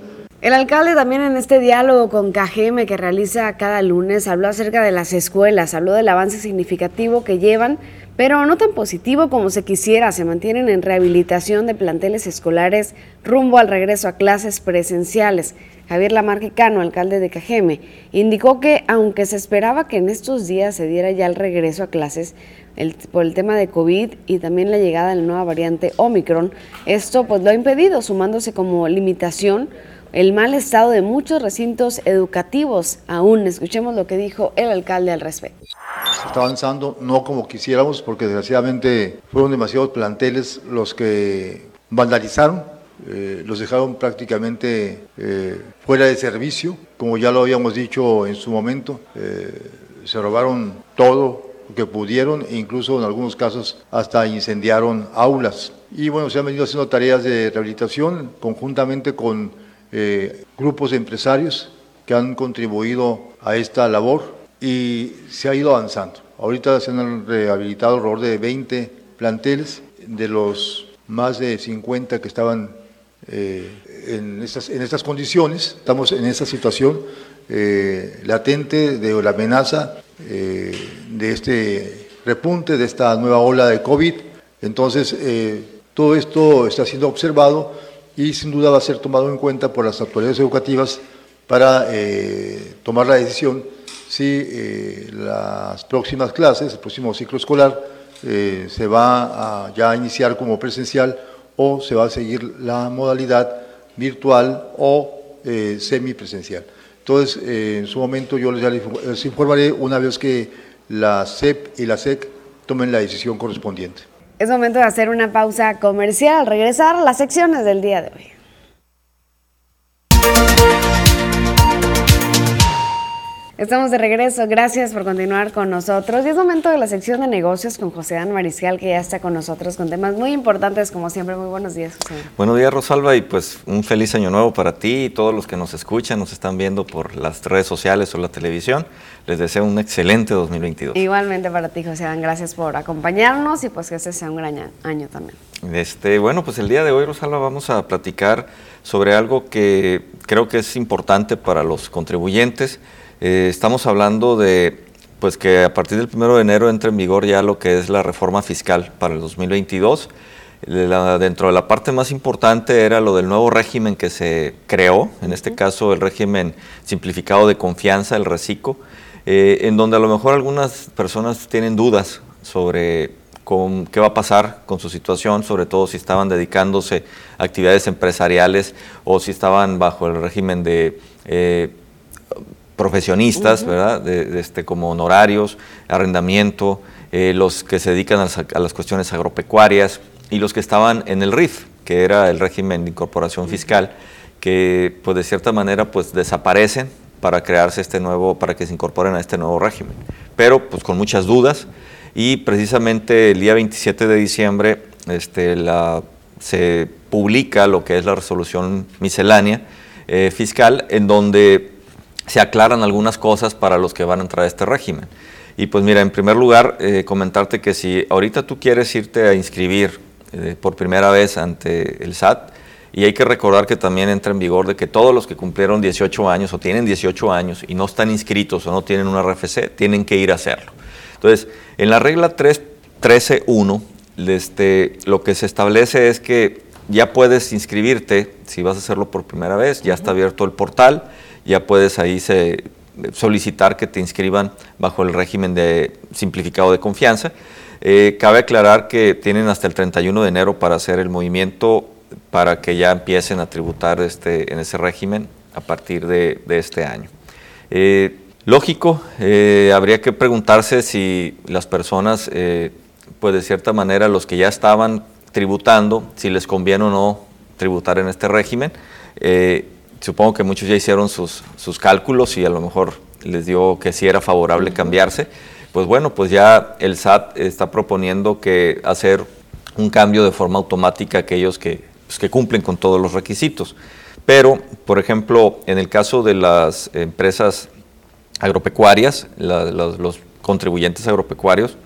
El alcalde también en este diálogo con Cajeme que realiza cada lunes habló acerca de las escuelas, habló del avance significativo que llevan, pero no tan positivo como se quisiera. Se mantienen en rehabilitación de planteles escolares rumbo al regreso a clases presenciales. Javier Lamarquicano, alcalde de Cajeme, indicó que aunque se esperaba que en estos días se diera ya el regreso a clases, por el tema de COVID y también la llegada de la nueva variante Omicron, esto pues lo ha impedido, sumándose como limitación el mal estado de muchos recintos educativos aún. Escuchemos lo que dijo el alcalde al respecto. Se está avanzando, no como quisiéramos, porque desgraciadamente fueron demasiados planteles los que vandalizaron, eh, los dejaron prácticamente eh, fuera de servicio, como ya lo habíamos dicho en su momento, eh, se robaron todo lo que pudieron e incluso en algunos casos hasta incendiaron aulas. Y bueno, se han venido haciendo tareas de rehabilitación conjuntamente con eh, grupos de empresarios que han contribuido a esta labor y se ha ido avanzando. Ahorita se han rehabilitado alrededor de 20 planteles de los más de 50 que estaban eh, en, estas, en estas condiciones. Estamos en esta situación eh, latente de la amenaza de este repunte, de esta nueva ola de COVID. Entonces, todo esto está siendo observado y sin duda va a ser tomado en cuenta por las autoridades educativas para eh, tomar la decisión si eh, las próximas clases, el próximo ciclo escolar, eh, se va a ya iniciar como presencial o se va a seguir la modalidad virtual o semipresencial. Entonces, en su momento yo les, les informaré una vez que la CEP y la SEC tomen la decisión correspondiente. Es momento de hacer una pausa comercial. Al regresar, las secciones del día de hoy. Estamos de regreso, gracias por continuar con nosotros. Y es momento de la sección de negocios con José Dan Mariscal, que ya está con nosotros con temas muy importantes, como siempre. Muy buenos días, José. Buenos días, Rosalba, y pues un feliz año nuevo para ti y todos los que nos escuchan, nos están viendo por las redes sociales o la televisión. Les deseo un excelente 2022. Igualmente para ti, José Dan, gracias por acompañarnos y pues que este sea un gran año también. Este, bueno, pues el día de hoy, Rosalba, vamos a platicar sobre algo que creo que es importante para los contribuyentes eh, estamos hablando de pues que a partir del 1 de enero entre en vigor ya lo que es la reforma fiscal para el 2022. dentro de la parte más importante era lo del nuevo régimen que se creó, en este caso el régimen simplificado de confianza, el RECICO, eh, en donde a lo mejor algunas personas tienen dudas sobre con, qué va a pasar con su situación, sobre todo si estaban dedicándose a actividades empresariales o si estaban bajo el régimen de eh, profesionistas, ¿verdad? De, este, como honorarios, arrendamiento, eh, los que se dedican a las, cuestiones agropecuarias y los que estaban en el RIF, que era el régimen de incorporación fiscal, que pues de cierta manera pues desaparecen para crearse este nuevo, para que se incorporen a este nuevo régimen. Pero pues con muchas dudas y precisamente el día 27 de diciembre este, la, se publica lo que es la resolución miscelánea eh, fiscal en donde se aclaran algunas cosas para los que van a entrar a este régimen. Y pues mira, en primer lugar, eh, comentarte que si ahorita tú quieres irte a inscribir eh, por primera vez ante el SAT, y hay que recordar que también entra en vigor de que todos los que cumplieron 18 años o tienen 18 años y no están inscritos o no tienen un RFC, tienen que ir a hacerlo. Entonces, en la regla 13.1, este, lo que se establece es que ya puedes inscribirte, si vas a hacerlo por primera vez, ya está abierto el portal, ya puedes ahí solicitar que te inscriban bajo el régimen de simplificado de confianza. Eh, cabe aclarar que tienen hasta el 31 de enero para hacer el movimiento para que ya empiecen a tributar este, en ese régimen a partir de, este año. Eh, lógico, eh, habría que preguntarse si las personas, pues de cierta manera, los que ya estaban tributando, si les conviene o no tributar en este régimen supongo que muchos ya hicieron sus, sus cálculos y a lo mejor les dio que sí era favorable cambiarse. Pues bueno, pues ya el SAT está proponiendo que hacer un cambio de forma automática a aquellos que, pues, que cumplen con todos los requisitos. Pero, por ejemplo, en el caso de las empresas agropecuarias, los contribuyentes agropecuarios,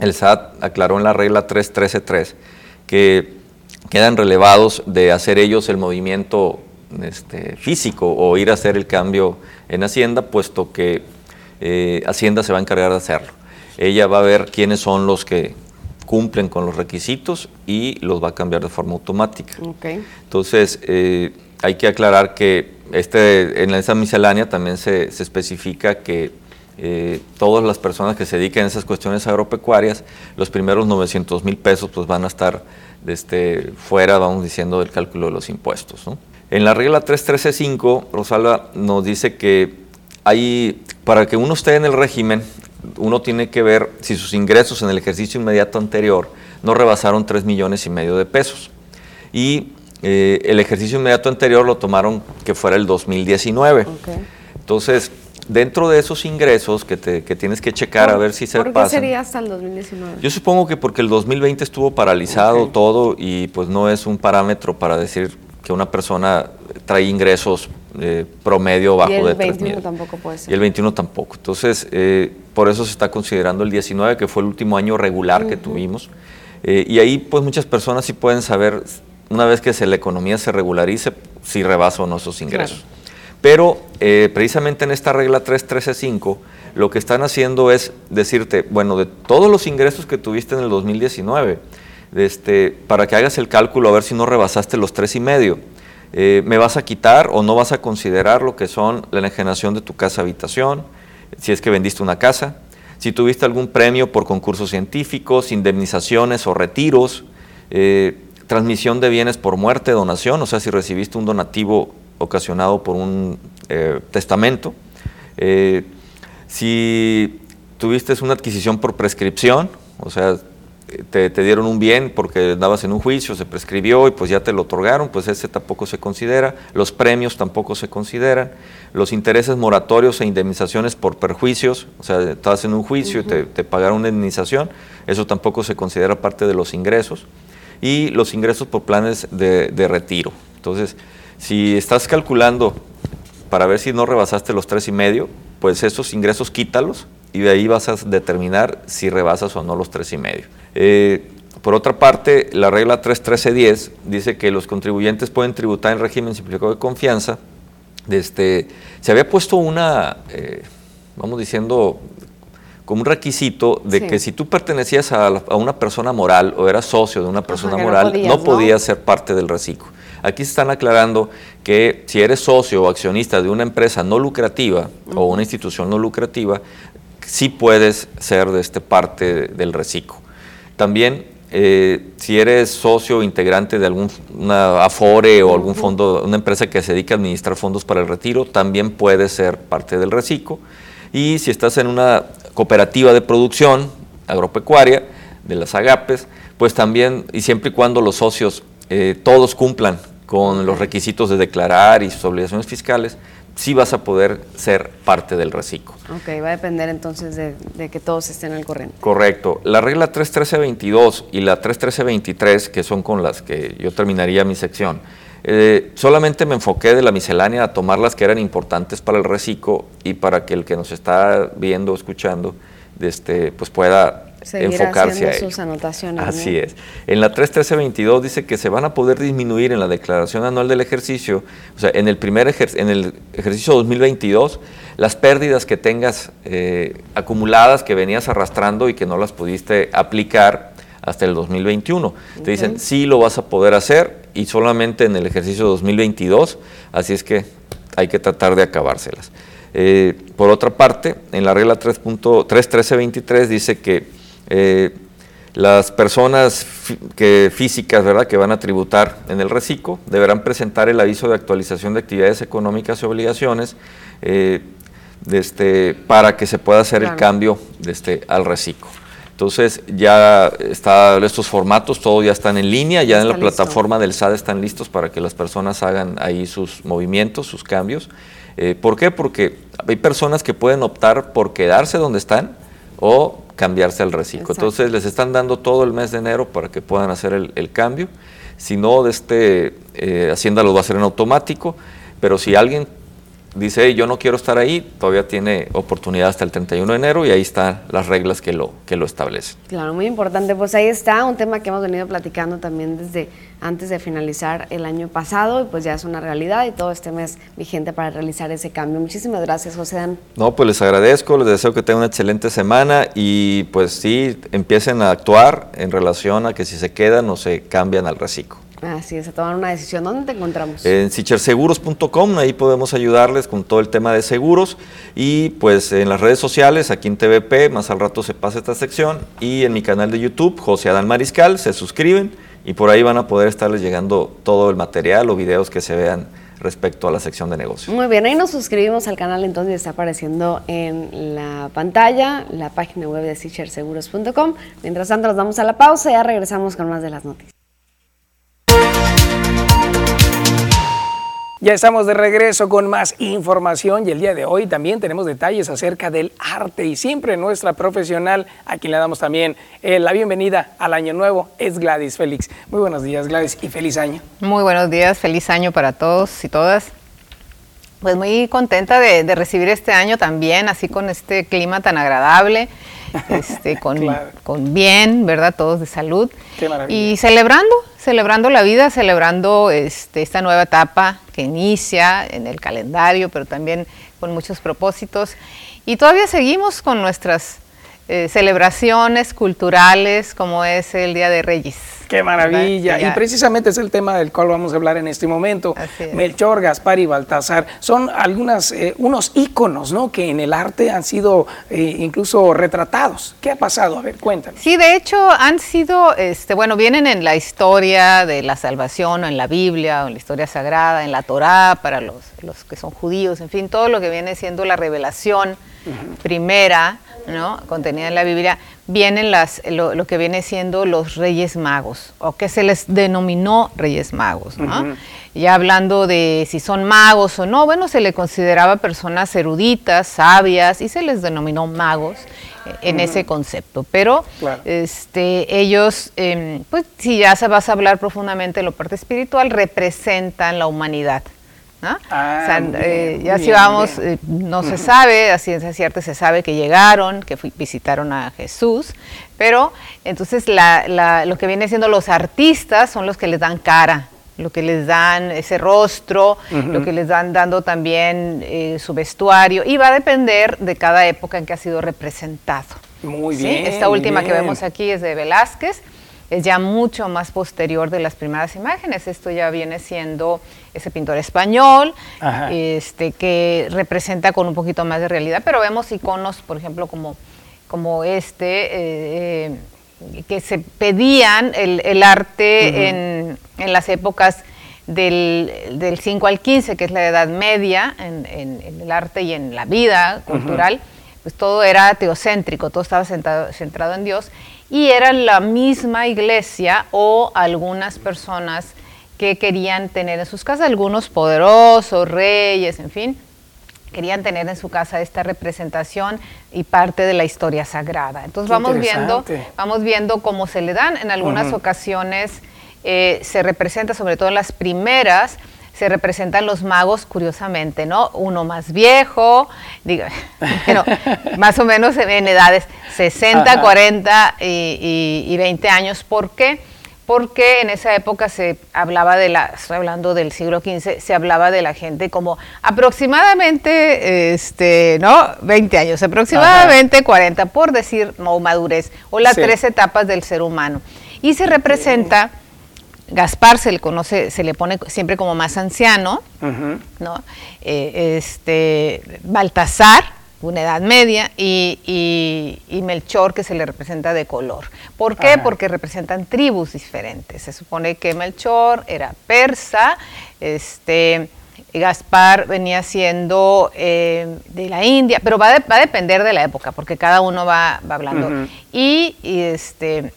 el SAT aclaró en la regla 3.13.3 que quedan relevados de hacer ellos el movimiento este, físico o ir a hacer el cambio en Hacienda, puesto que eh, Hacienda se va a encargar de hacerlo. Ella va a ver quiénes son los que cumplen con los requisitos y los va a cambiar de forma automática. Entonces, eh, hay que aclarar que este, en esa miscelánea también se, especifica que eh, todas las personas que se dedican a esas cuestiones agropecuarias, los primeros 900 mil pesos pues van a estar este, fuera, vamos diciendo, del cálculo de los impuestos. ¿no? En la regla 313.5, Rosalba nos dice que hay, para que uno esté en el régimen, uno tiene que ver si sus ingresos en el ejercicio inmediato anterior no rebasaron 3 millones y medio de pesos. Y eh, el ejercicio inmediato anterior lo tomaron que fuera el 2019. Entonces, dentro de esos ingresos que, te, que tienes que checar a ver si se ¿Por qué sería hasta el 2019? Yo supongo que porque el 2020 estuvo paralizado todo y pues no es un parámetro para decir que una persona trae ingresos eh, promedio bajo de 3 Y el 21 tampoco puede ser. Y el 21 tampoco. Entonces, eh, por eso se está considerando el 19, que fue el último año regular que tuvimos. Eh, y ahí, pues, muchas personas sí pueden saber, una vez que se, la economía se regularice, si rebasa o no esos ingresos. Pero, precisamente en esta regla 3.13.5, lo que están haciendo es decirte, bueno, de todos los ingresos que tuviste en el 2019, este, para que hagas el cálculo a ver si no rebasaste los tres y medio. Eh, ¿Me vas a quitar o no vas a considerar lo que son la enajenación de tu casa habitación, si es que vendiste una casa, si tuviste algún premio por concursos científicos, indemnizaciones o retiros, eh, transmisión de bienes por muerte, donación, o sea, si recibiste un donativo ocasionado por un eh, testamento, si tuviste una adquisición por prescripción, O sea, te, te, dieron un bien porque andabas en un juicio, se prescribió y pues ya te lo otorgaron, pues ese tampoco se considera, los premios tampoco se consideran, los intereses moratorios e indemnizaciones por perjuicios, o sea, estabas en un juicio y te, te, pagaron una indemnización, eso tampoco se considera parte de los ingresos, y los ingresos por planes de, de retiro. Entonces, si estás calculando para ver si no rebasaste los tres y medio, pues esos ingresos quítalos y de ahí vas a determinar si rebasas o no los tres y medio. Eh, por otra parte, la regla 31310 dice que los contribuyentes pueden tributar en régimen simplificado de confianza. Este, se había puesto una, eh, vamos diciendo, como un requisito de sí. que si tú pertenecías a, a, una persona moral o eras socio de una persona Ajá, moral, no podías, no podías ser parte del reciclo. Aquí se están aclarando que si eres socio o accionista de una empresa no lucrativa uh -huh. o una institución no lucrativa, sí puedes ser de este parte del reciclo. También, eh, si eres socio o integrante de alguna Afore o algún fondo, una empresa que se dedica a administrar fondos para el retiro, también puedes ser parte del reciclo. Y si estás en una cooperativa de producción agropecuaria, de las agapes, pues también, y siempre y cuando los socios eh, todos cumplan con los requisitos de declarar y sus obligaciones fiscales, sí vas a poder ser parte del reciclo. Ok, va a depender entonces de, de, que todos estén al corriente. Correcto. La regla 31322 y la 31323, que son con las que yo terminaría mi sección, eh, solamente me enfoqué de la miscelánea a tomar las que eran importantes para el reciclo y para que el que nos está viendo, escuchando, este, pues pueda Seguir enfocarse a sus anotaciones. Así ¿no? es. En la 31322 dice que se van a poder disminuir en la declaración anual del ejercicio, o sea, en el primer ejer en el ejercicio 2022, las pérdidas que tengas eh, acumuladas que venías arrastrando y que no las pudiste aplicar hasta el 2021. Okay. Te dicen, sí lo vas a poder hacer y solamente en el ejercicio 2022, así es que hay que tratar de acabárselas. Eh, por otra parte, en la regla 3.31323 dice que eh, las personas que, físicas ¿verdad? que van a tributar en el reciclo deberán presentar el aviso de actualización de actividades económicas y obligaciones eh, de este, para que se pueda hacer claro. el cambio de este, al reciclo. Entonces ya están estos formatos, todos ya están en línea, ya, en la listo. plataforma del SAD están listos para que las personas hagan ahí sus movimientos, sus cambios. Eh, ¿Por qué? Porque hay personas que pueden optar por quedarse donde están o cambiarse al reciclo. Exacto. Entonces les están dando todo el mes de enero para que puedan hacer el, el cambio. Si no, de este, eh, Hacienda lo va a hacer en automático, pero si alguien dice, hey, yo no quiero estar ahí, todavía tiene oportunidad hasta el 31 de enero y ahí están las reglas que lo, que lo establecen. Claro, muy importante. Pues ahí está un tema que hemos venido platicando también desde antes de finalizar el año pasado y pues ya es una realidad y todo este mes vigente para realizar ese cambio. Muchísimas gracias, José Dan. No, pues les agradezco, les deseo que tengan una excelente semana y pues sí, empiecen a actuar en relación a que si se quedan o se cambian al reciclo. Así es, a tomar una decisión. ¿Dónde te encontramos? En sicherseguros.com, ahí podemos ayudarles con todo el tema de seguros y pues en las redes sociales, aquí en TVP, más al rato se pasa esta sección y en mi canal de YouTube, José Adán Mariscal, se suscriben y por ahí van a poder estarles llegando todo el material o videos que se vean respecto a la sección de negocios. Muy bien, ahí nos suscribimos al canal, entonces está apareciendo en la pantalla la página web de sicherseguros.com. Mientras tanto, nos damos a la pausa y ya regresamos con más de las noticias. Ya estamos de regreso con más información y el día de hoy también tenemos detalles acerca del arte y siempre nuestra profesional, a quien le damos también eh, la bienvenida al año nuevo, es Gladys Félix. Muy buenos días Gladys y feliz año. Muy buenos días, feliz año para todos y todas. Pues muy contenta de, de recibir este año también, así con este clima tan agradable. Este, con, claro. con, bien, ¿verdad? Todos de salud. Y celebrando, celebrando la vida, celebrando este, esta nueva etapa que inicia en el calendario, pero también con muchos propósitos. Y todavía seguimos con nuestras eh, celebraciones culturales, como es el Día de Reyes. ¡Qué maravilla! Y precisamente es el tema del cual vamos a hablar en este momento. Melchor, Gaspar y Baltasar son algunas, eh, unos íconos ¿no? que en el arte han sido eh, incluso retratados. ¿Qué ha pasado? A ver, cuéntanos. Sí, de hecho han sido, este, bueno, vienen en la historia de la salvación, o en la Biblia, o en la historia sagrada, en la Torá, para los, los que son judíos, en fin, todo lo que viene siendo la revelación uh -huh. primera ¿no? contenida en la Biblia, vienen las, lo, lo que viene siendo los reyes magos, o que se les denominó reyes magos. Ya hablando de si son magos o no, bueno, se le consideraba personas eruditas, sabias, y se les denominó magos eh, en ese concepto. Pero Claro. este, ellos, em, pues si ya se vas a hablar profundamente de la parte espiritual, representan la humanidad. ¿No? Ah, O sea, muy eh, ya si vamos, eh, no se sabe, a ciencia cierta se sabe que llegaron, que fui- visitaron a Jesús, pero entonces la- la- lo que viene siendo los artistas son los que les dan cara, lo que les dan ese rostro, lo que les dan dando también eh, su vestuario, y va a depender de cada época en que ha sido representado. Muy ¿sí? bien. Esta última que vemos aquí es de Velázquez, es ya mucho más posterior de las primeras imágenes. Esto ya viene siendo ese pintor español, Ajá. este, que representa con un poquito más de realidad, pero vemos iconos, por ejemplo, como, como este, eh, eh, que se pedían el, el arte Ujú. en, en las épocas del, del 5 al 15, que es la Edad Media, en, en- en el arte y en la vida cultural, pues todo era teocéntrico, todo estaba centrado, centrado en Dios, y era la misma iglesia o algunas personas que querían tener en sus casas, algunos poderosos, reyes, en fin, querían tener en su casa esta representación y parte de la historia sagrada. Entonces Qué vamos viendo, vamos viendo cómo se le dan. En algunas ocasiones eh, se representa, sobre todo en las primeras, se representan los magos, curiosamente, ¿no? Uno más viejo, digo, bueno, más o menos en edades 60, Ajá. 40 y, y- y 20 años. ¿Por qué? Porque en esa época se hablaba de la, estoy hablando del siglo XV, se hablaba de la gente como aproximadamente, este, ¿no? 20 años, aproximadamente 40, por decir, no madurez, o las Sí. tres etapas del ser humano. Y se representa, Gaspar se le conoce, se le pone siempre como más anciano. ¿no? Eh, este, Baltasar, una edad media, y, y- y Melchor, que se le representa de color. ¿Por qué? Ajá. Porque representan tribus diferentes. Se supone que Melchor era persa, este, Gaspar venía siendo eh, de la India, pero va, de- va a depender de la época, porque cada uno va, va hablando. Y, y, este,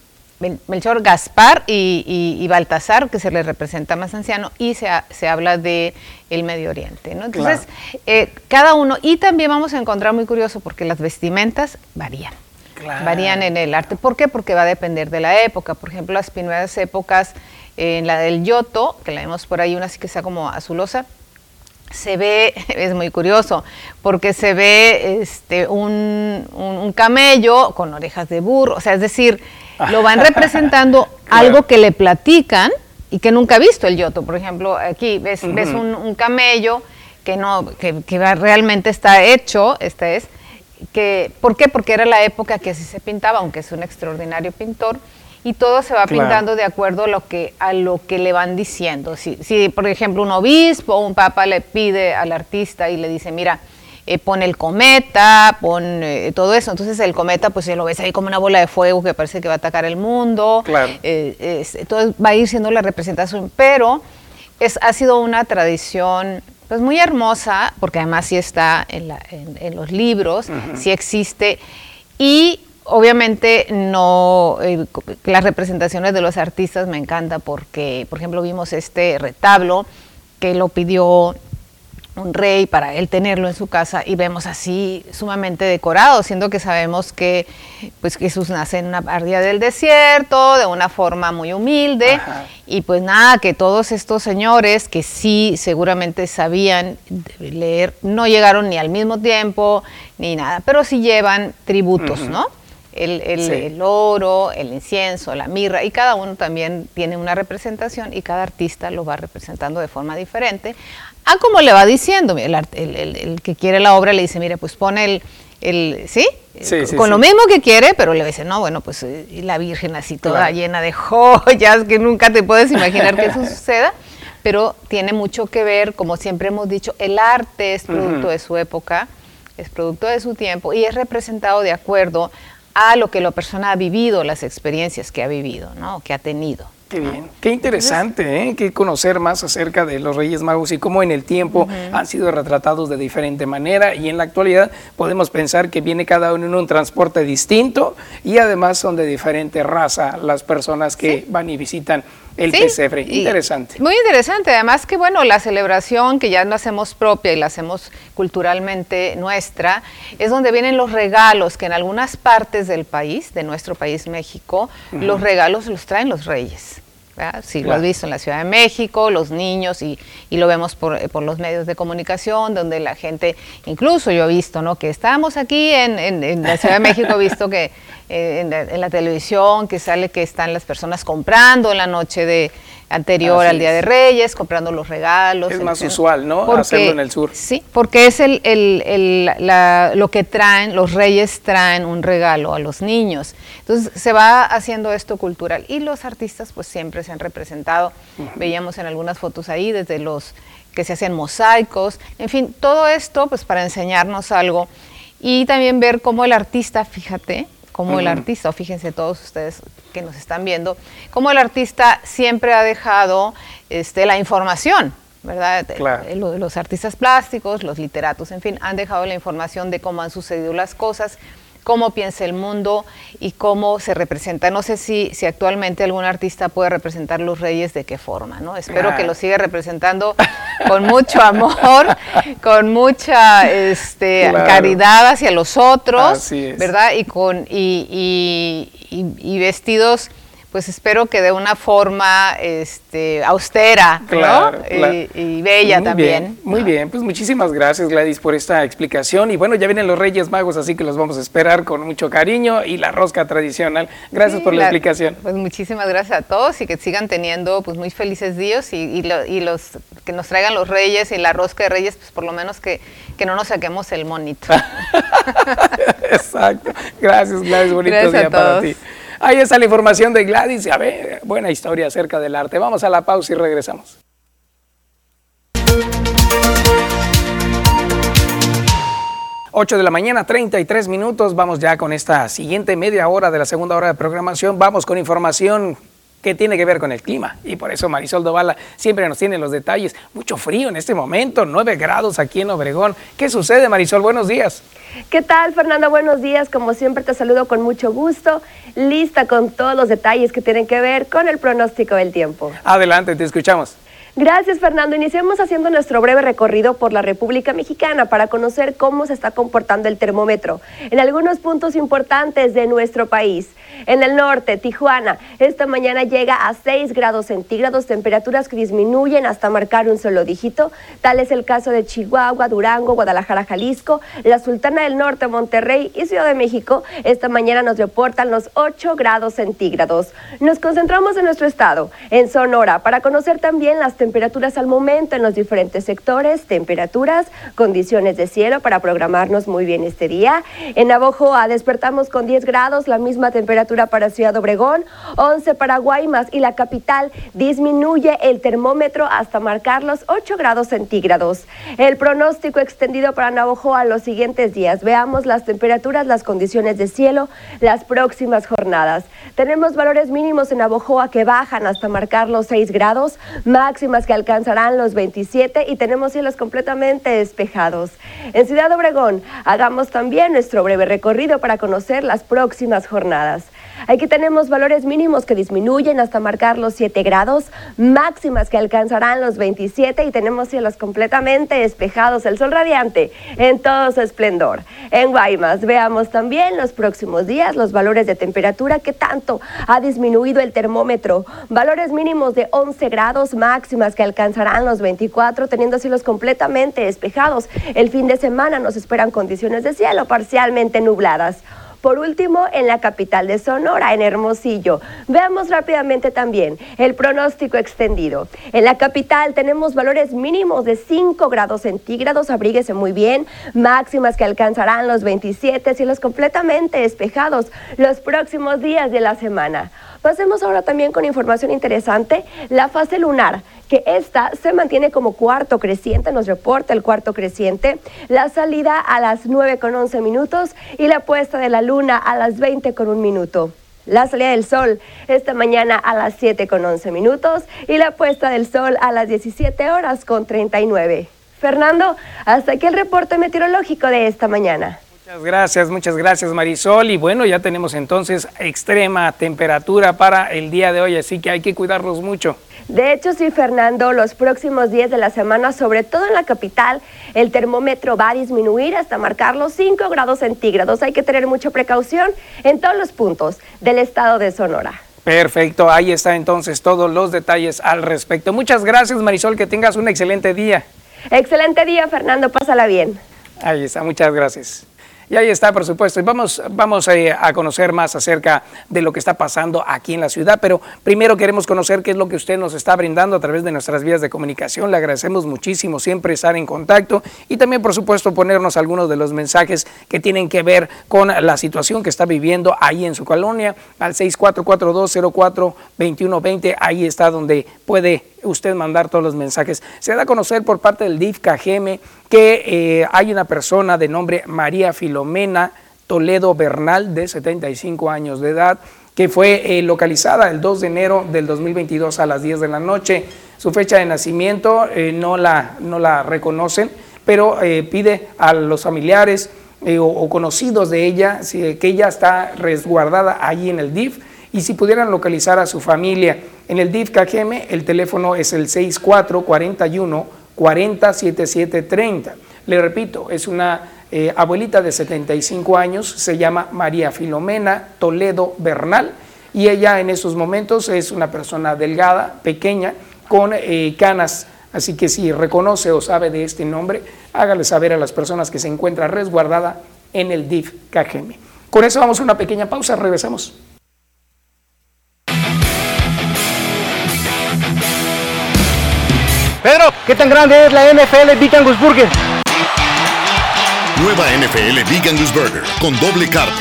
Melchor, Gaspar y, y- y Baltasar, que se le representa más anciano, y se, ha- se habla de el Medio Oriente. ¿no? Entonces, eh, cada uno, y también vamos a encontrar muy curioso, porque las vestimentas varían. Claro. Varían en el arte. ¿Por qué? Porque va a depender de la época. Por ejemplo, las primeras épocas, eh, en la del Yoto, que la vemos por ahí, una así que sea como azulosa, se ve, es muy curioso, porque se ve este, un, un- un camello con orejas de burro, o sea, es decir, lo van representando algo que le platican y que nunca ha visto el yoto. Por ejemplo, aquí ves, un, un camello que no, que, que realmente está hecho, este es, que, ¿por qué? Porque era la época que así se pintaba, aunque es un extraordinario pintor, y todo se va Claro. pintando de acuerdo a lo que, a lo que le van diciendo. Si, si, por ejemplo, un obispo o un papa le pide al artista y le dice, mira, eh, pon el cometa, pon eh, todo eso. Entonces el cometa, pues lo ves ahí como una bola de fuego que parece que va a atacar el mundo. Claro. Eh, es- entonces va a ir siendo la representación, pero es, ha sido una tradición pues muy hermosa, porque además sí está en, la- en- en los libros, sí existe, y obviamente no, eh, las representaciones de los artistas me encanta porque, por ejemplo, vimos este retablo que lo pidió un rey para él tenerlo en su casa y vemos así sumamente decorado, siendo que sabemos que pues Jesús nace en una ardilla del desierto, de una forma muy humilde, Ajá. y pues nada, que todos estos señores que sí seguramente sabían leer, no llegaron ni al mismo tiempo, ni nada, pero sí llevan tributos. ¿no? El, el- Sí. el oro, el incienso, la mirra, y cada uno también tiene una representación y cada artista lo va representando de forma diferente. A como le va diciendo, el, el- el- el que quiere la obra le dice, mire, pues pone el, el ¿sí? Sí, sí, Con lo mismo que quiere, pero le dice, no, bueno, pues eh, y la Virgen así toda Claro. llena de joyas que nunca te puedes imaginar que eso suceda, pero tiene mucho que ver, como siempre hemos dicho, el arte es producto de su época, es producto de su tiempo y es representado de acuerdo a lo que la persona ha vivido, las experiencias que ha vivido, ¿no? que ha tenido. Qué bien, qué interesante, ¿eh? que conocer más acerca de los Reyes Magos y cómo en el tiempo han sido retratados de diferente manera y en la actualidad podemos pensar que viene cada uno en un transporte distinto y además son de diferente raza las personas que van y visitan el pesebre. Interesante. Muy interesante. Además que, bueno, la celebración que ya no hacemos propia y la hacemos culturalmente nuestra, es donde vienen los regalos que en algunas partes del país, de nuestro país México, los regalos los traen los reyes. Si lo has visto en la Ciudad de México, los niños, y, y lo vemos por, por, los medios de comunicación, donde la gente, incluso yo he visto, ¿no? Que estábamos aquí en, en la Ciudad de México, he visto que eh, en, la, televisión, que sale que están las personas comprando en la noche de anterior al Día de Reyes, comprando los regalos. Es más usual, ¿no? Hacerlo en el sur. Sí, porque es el, el, lo que traen, los reyes traen un regalo a los niños. Entonces se va haciendo esto cultural y los artistas pues siempre se han representado. Veíamos en algunas fotos ahí desde los que se hacen mosaicos, en fin, todo esto pues para enseñarnos algo y también ver cómo el artista, fíjate, como el artista, o fíjense todos ustedes que nos están viendo, como el artista siempre ha dejado este, la información, ¿verdad? Eh, los artistas plásticos, los literatos, en fin, han dejado la información de cómo han sucedido las cosas cómo piensa el mundo y cómo se representa. No sé si, si actualmente algún artista puede representar los reyes de qué forma, ¿no? Espero que lo siga representando con mucho amor, con mucha este, caridad hacia los otros, ¿verdad? Y con y, y vestidos pues espero que de una forma este, austera Y, bella también. muy bien, pues muchísimas gracias Gladys por esta explicación. Y bueno, ya vienen los Reyes Magos, así que los vamos a esperar con mucho cariño y la rosca tradicional. Gracias por la, explicación. Pues muchísimas gracias a todos y que sigan teniendo pues muy felices días y, los que nos traigan los Reyes y la rosca de Reyes, pues por lo menos que, que no nos saquemos el monito. Exacto. Gracias Gladys, bonito día para ti. Ahí está la información de Gladys. A ver, buena historia acerca del arte. Vamos a la pausa y regresamos. Ocho de la mañana, 33 minutos. Vamos ya con esta siguiente media hora de la segunda hora de programación. Vamos con información que tiene que ver con el clima. Y por eso Marisol Dovala siempre nos tiene los detalles. Mucho frío en este momento, 9 grados aquí en Obregón. ¿Qué sucede, Marisol? Buenos días. ¿Qué tal, Fernanda? Buenos días. Como siempre, te saludo con mucho gusto, lista con todos los detalles que tienen que ver con el pronóstico del tiempo. Adelante, te escuchamos. Gracias, Fernando. Iniciamos haciendo nuestro breve recorrido por la República Mexicana para conocer cómo se está comportando el termómetro en algunos puntos importantes de nuestro país. En el norte, Tijuana, esta mañana llega a 6 grados centígrados, temperaturas que disminuyen hasta marcar un solo dígito. Tal es el caso de Chihuahua, Durango, Guadalajara, Jalisco, la Sultana del Norte, Monterrey y Ciudad de México. Esta mañana nos reportan los 8 grados centígrados. Nos concentramos en nuestro estado, en Sonora, para conocer también las temperaturas al momento en los diferentes sectores, temperaturas, condiciones de cielo para programarnos muy bien este día. En Navojoa despertamos con 10 grados, la misma temperatura para Ciudad Obregón, 11 para Guaymas y la capital disminuye el termómetro hasta marcar los 8 grados centígrados. El pronóstico extendido para Navojoa los siguientes días. Veamos las temperaturas, las condiciones de cielo, las próximas jornadas. Tenemos valores mínimos en Navojoa que bajan hasta marcar los 6 grados, máxima que alcanzarán los 27 y tenemos cielos completamente despejados. En Ciudad Obregón, hagamos también nuestro breve recorrido para conocer las próximas jornadas. Aquí tenemos valores mínimos que disminuyen hasta marcar los 7 grados, máximas que alcanzarán los 27 y tenemos cielos completamente despejados, el sol radiante en todo su esplendor. En Guaymas veamos también los próximos días los valores de temperatura que tanto ha disminuido el termómetro. Valores mínimos de 11 grados, máximas que alcanzarán los 24 teniendo cielos completamente despejados. El fin de semana nos esperan condiciones de cielo parcialmente nubladas. Por último, en la capital de Sonora, en Hermosillo. Veamos rápidamente también el pronóstico extendido. En la capital tenemos valores mínimos de 5 grados centígrados, abríguese muy bien, máximas que alcanzarán los 27, cielos completamente despejados los próximos días de la semana. Pasemos ahora también con información interesante, la fase lunar, que esta se mantiene como cuarto creciente, nos reporta el cuarto creciente, la salida a las 9 con 11 minutos y la puesta de la luna a las 20 con un minuto. La salida del sol esta mañana a las 7 con 11 minutos y la puesta del sol a las 17 horas con 39. Fernando, hasta aquí el reporte meteorológico de esta mañana. Muchas gracias, muchas gracias Marisol. Y bueno, ya tenemos entonces extrema temperatura para el día de hoy, así que hay que cuidarlos mucho. De hecho, sí, Fernando, los próximos días de la semana, sobre todo en la capital, el termómetro va a disminuir hasta marcar los 5 grados centígrados. Hay que tener mucha precaución en todos los puntos del estado de Sonora. Perfecto, ahí está entonces todos los detalles al respecto. Muchas gracias Marisol, que tengas un excelente día. Excelente día, Fernando, pásala bien. Ahí está, muchas gracias. Y ahí está, por supuesto. Y vamos, vamos eh, a conocer más acerca de lo que está pasando aquí en la ciudad, pero primero queremos conocer qué es lo que usted nos está brindando a través de nuestras vías de comunicación. Le agradecemos muchísimo siempre estar en contacto y también, por supuesto, ponernos algunos de los mensajes que tienen que ver con la situación que está viviendo ahí en su colonia al 6442042120. Ahí está donde puede usted mandar todos los mensajes. Se da a conocer por parte del DIF KGM que eh, hay una persona de nombre María Filomena Toledo Bernal, de 75 años de edad, que fue eh, localizada el 2 de enero del 2022 a las 10 de la noche. Su fecha de nacimiento eh, no, la, no la reconocen, pero pide a los familiares o, conocidos de ella que ella está resguardada allí en el DIF y si pudieran localizar a su familia. En el DIF KGM el teléfono es el 6441 407730. Le repito, es una eh, abuelita de 75 años, se llama María Filomena Toledo Bernal y ella en esos momentos es una persona delgada, pequeña, con eh, canas. Así que si reconoce o sabe de este nombre, hágale saber a las personas que se encuentra resguardada en el DIF KGM. Con eso vamos a una pequeña pausa, regresamos. Pedro, ¿qué tan grande es la NFL Big Angus Burger? Nueva NFL Big Angus Burger con doble carne.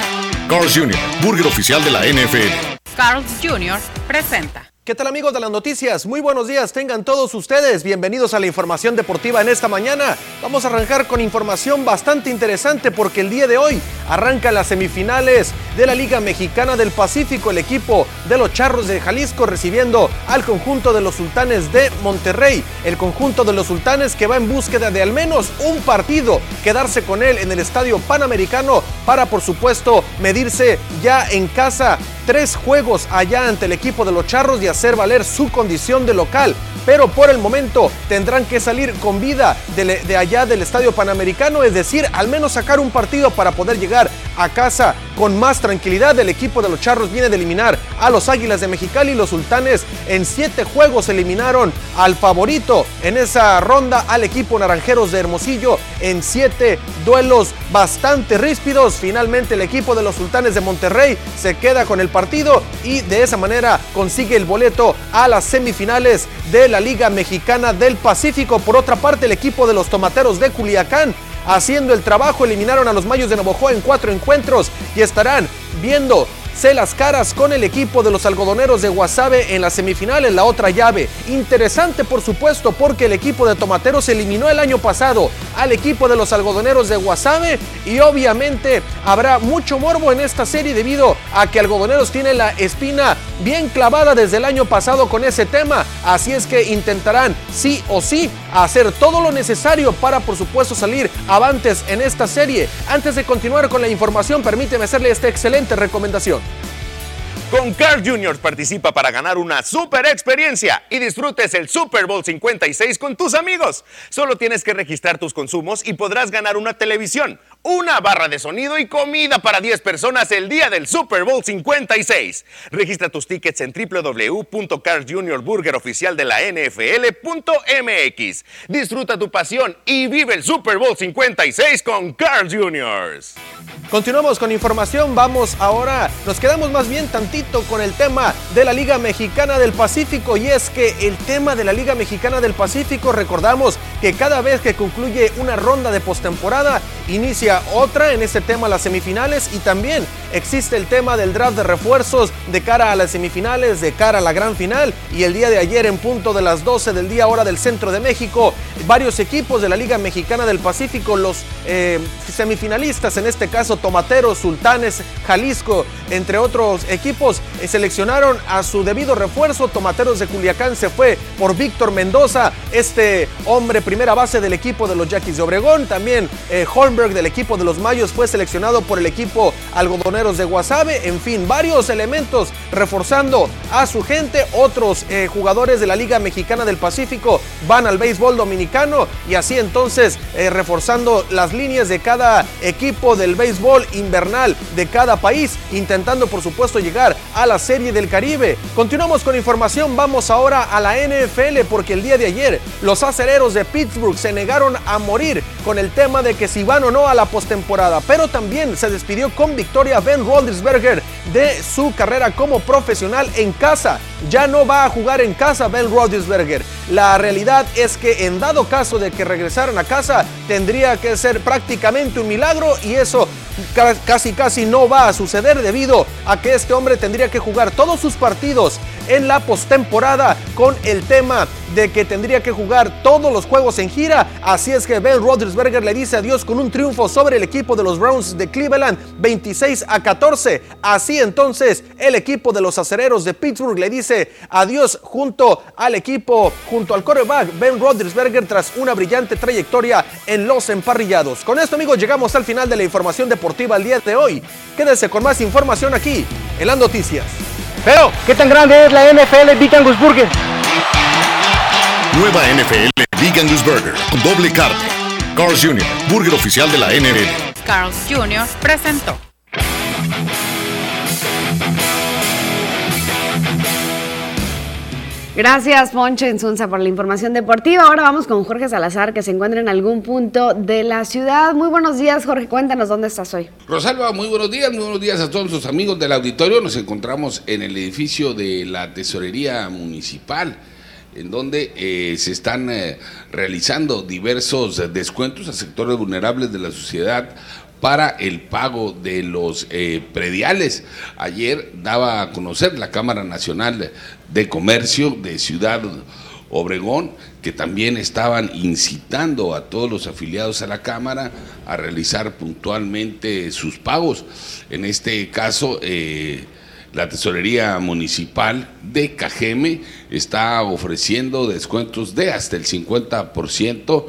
Carl's Jr., burger oficial de la NFL. Carl's Jr. presenta. ¿Qué tal amigos de las noticias? Muy buenos días, tengan todos ustedes. Bienvenidos a la información deportiva en esta mañana. Vamos a arrancar con información bastante interesante porque el día de hoy arrancan las semifinales de la Liga Mexicana del Pacífico. El equipo de los Charros de Jalisco recibiendo al conjunto de los Sultanes de Monterrey. El conjunto de los Sultanes que va en búsqueda de al menos un partido, quedarse con él en el Estadio Panamericano para por supuesto medirse ya en casa tres juegos allá ante el equipo de los Charros y hacer valer su condición de local. Pero por el momento tendrán que salir con vida de, allá del Estadio Panamericano, es decir, al menos sacar un partido para poder llegar a casa con más tranquilidad. El equipo de los Charros viene de eliminar a los Águilas de Mexicali. Los Sultanes en siete juegos eliminaron al favorito en esa ronda al equipo Naranjeros de Hermosillo en siete duelos bastante ríspidos. Finalmente el equipo de los Sultanes de Monterrey se queda con el partido y de esa manera consigue el boleto a las semifinales de la Liga Mexicana del Pacífico. Por otra parte, el equipo de los Tomateros de Culiacán haciendo el trabajo eliminaron a los Mayos de Navojoa en cuatro encuentros y estarán viendo se las caras con el equipo de los algodoneros de Guasave en la semifinal en la otra llave. Interesante por supuesto porque el equipo de Tomateros eliminó el año pasado al equipo de los algodoneros de Guasave y obviamente habrá mucho morbo en esta serie debido a que Algodoneros tiene la espina bien clavada desde el año pasado con ese tema. Así es que intentarán sí o sí hacer todo lo necesario para por supuesto salir avantes en esta serie. Antes de continuar con la información permíteme hacerle esta excelente recomendación. Con Carl Jr. participa para ganar una super experiencia y disfrutes el Super Bowl 56 con tus amigos. Solo tienes que registrar tus consumos y podrás ganar una televisión, una barra de sonido y comida para 10 personas el día del Super Bowl 56. Registra tus tickets en www.carlsjuniorburgeroficial de la NFL.mx. Disfruta tu pasión y vive el Super Bowl 56 con Carl Jr. Continuamos con información, vamos ahora, nos quedamos más bien tantito con el tema de la Liga Mexicana del Pacífico y es que el tema de la Liga Mexicana del Pacífico, recordamos que cada vez que concluye una ronda de postemporada, inicia otra en este tema las semifinales y también existe el tema del draft de refuerzos de cara a las semifinales, de cara a la gran final y el día de ayer en punto de las 12 del día hora del centro de México, varios equipos de la Liga Mexicana del Pacífico, los eh, semifinalistas en este caso caso Tomateros, Sultanes, Jalisco, entre otros equipos, eh, seleccionaron a su debido refuerzo. Tomateros de Culiacán se fue por Víctor Mendoza, este hombre primera base del equipo de los Yaquis de Obregón. También eh, Holmberg del equipo de los Mayos fue seleccionado por el equipo Algodoneros de Guasave. En fin, varios elementos reforzando a su gente. Otros eh, jugadores de la Liga Mexicana del Pacífico van al béisbol dominicano y así entonces reforzando las líneas de cada equipo del béisbol invernal de cada país, intentando por supuesto llegar a la Serie del Caribe. Continuamos con información, vamos ahora a la NFL porque el día de ayer los acereros de Pittsburgh se negaron a morir con el tema de que si van o no a la postemporada, pero también se despidió con victoria Ben Roethlisberger de su carrera como profesional en casa. Ya no va a jugar en casa Ben Roethlisberger. La realidad es que en dado caso de que regresaran a casa, tendría que ser prácticamente un milagro y eso casi casi no va a suceder debido a que este hombre tendría que jugar todos sus partidos en la postemporada con el tema de que tendría que jugar todos los juegos en gira. Así es que Ben Roethlisberger le dice adiós con un triunfo sobre el equipo de los Browns de Cleveland 26 a 14. Así entonces el equipo de los acereros de Pittsburgh le dice adiós junto al equipo, junto al quarterback Ben Roethlisberger tras una brillante trayectoria en los emparrillados. Con esto amigos llegamos al final de la información deportiva el día de hoy. Quédese con más información aquí en las noticias. Pero, ¿qué tan grande es la NFL Big Angus Burger? Nueva NFL Big Angus Burger con doble carne. Carl's Jr., burger oficial de la NFL. Carl's Jr. presentó. Gracias, Poncho Insunza, por la información deportiva. Ahora vamos con Jorge Salazar, que se encuentra en algún punto de la ciudad. Muy buenos días, Jorge. Cuéntanos dónde estás hoy. Rosalba, muy buenos días. Muy buenos días a todos nuestros amigos del auditorio. Nos encontramos en el edificio de la Tesorería Municipal en donde eh, se están eh, realizando diversos descuentos a sectores vulnerables de la sociedad para el pago de los eh, prediales. Ayer daba a conocer la Cámara Nacional de Comercio de Ciudad Obregón que también estaban incitando a todos los afiliados a la Cámara a realizar puntualmente sus pagos. En este caso, eh, la Tesorería Municipal de Cajeme está ofreciendo descuentos de hasta el 50%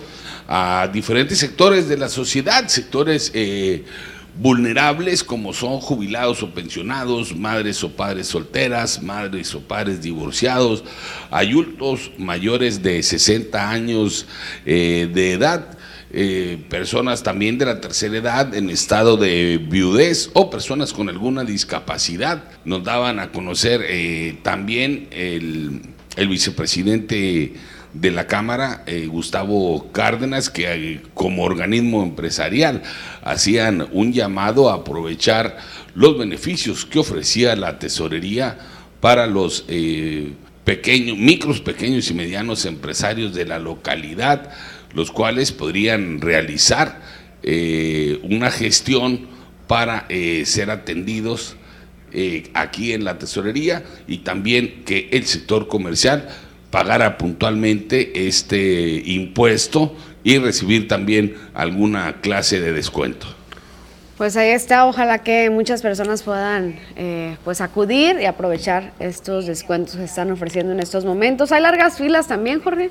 a diferentes sectores de la sociedad, sectores eh, vulnerables como son jubilados o pensionados, madres o padres solteras, madres o padres divorciados, adultos mayores de 60 años eh, de edad. Eh, personas también de la tercera edad en estado de viudez o personas con alguna discapacidad. Nos daban a conocer también el, el vicepresidente de la Cámara, eh, Gustavo Cárdenas, que eh, como organismo empresarial hacían un llamado a aprovechar los beneficios que ofrecía la tesorería para los eh, pequeños, micros, pequeños y medianos empresarios de la localidad, los cuales podrían realizar una gestión para ser atendidos aquí en la tesorería y también que el sector comercial pagara puntualmente este impuesto y recibir también alguna clase de descuento. Pues ahí está, ojalá que muchas personas puedan eh, pues acudir y aprovechar estos descuentos que están ofreciendo en estos momentos. ¿Hay largas filas también, Jorge?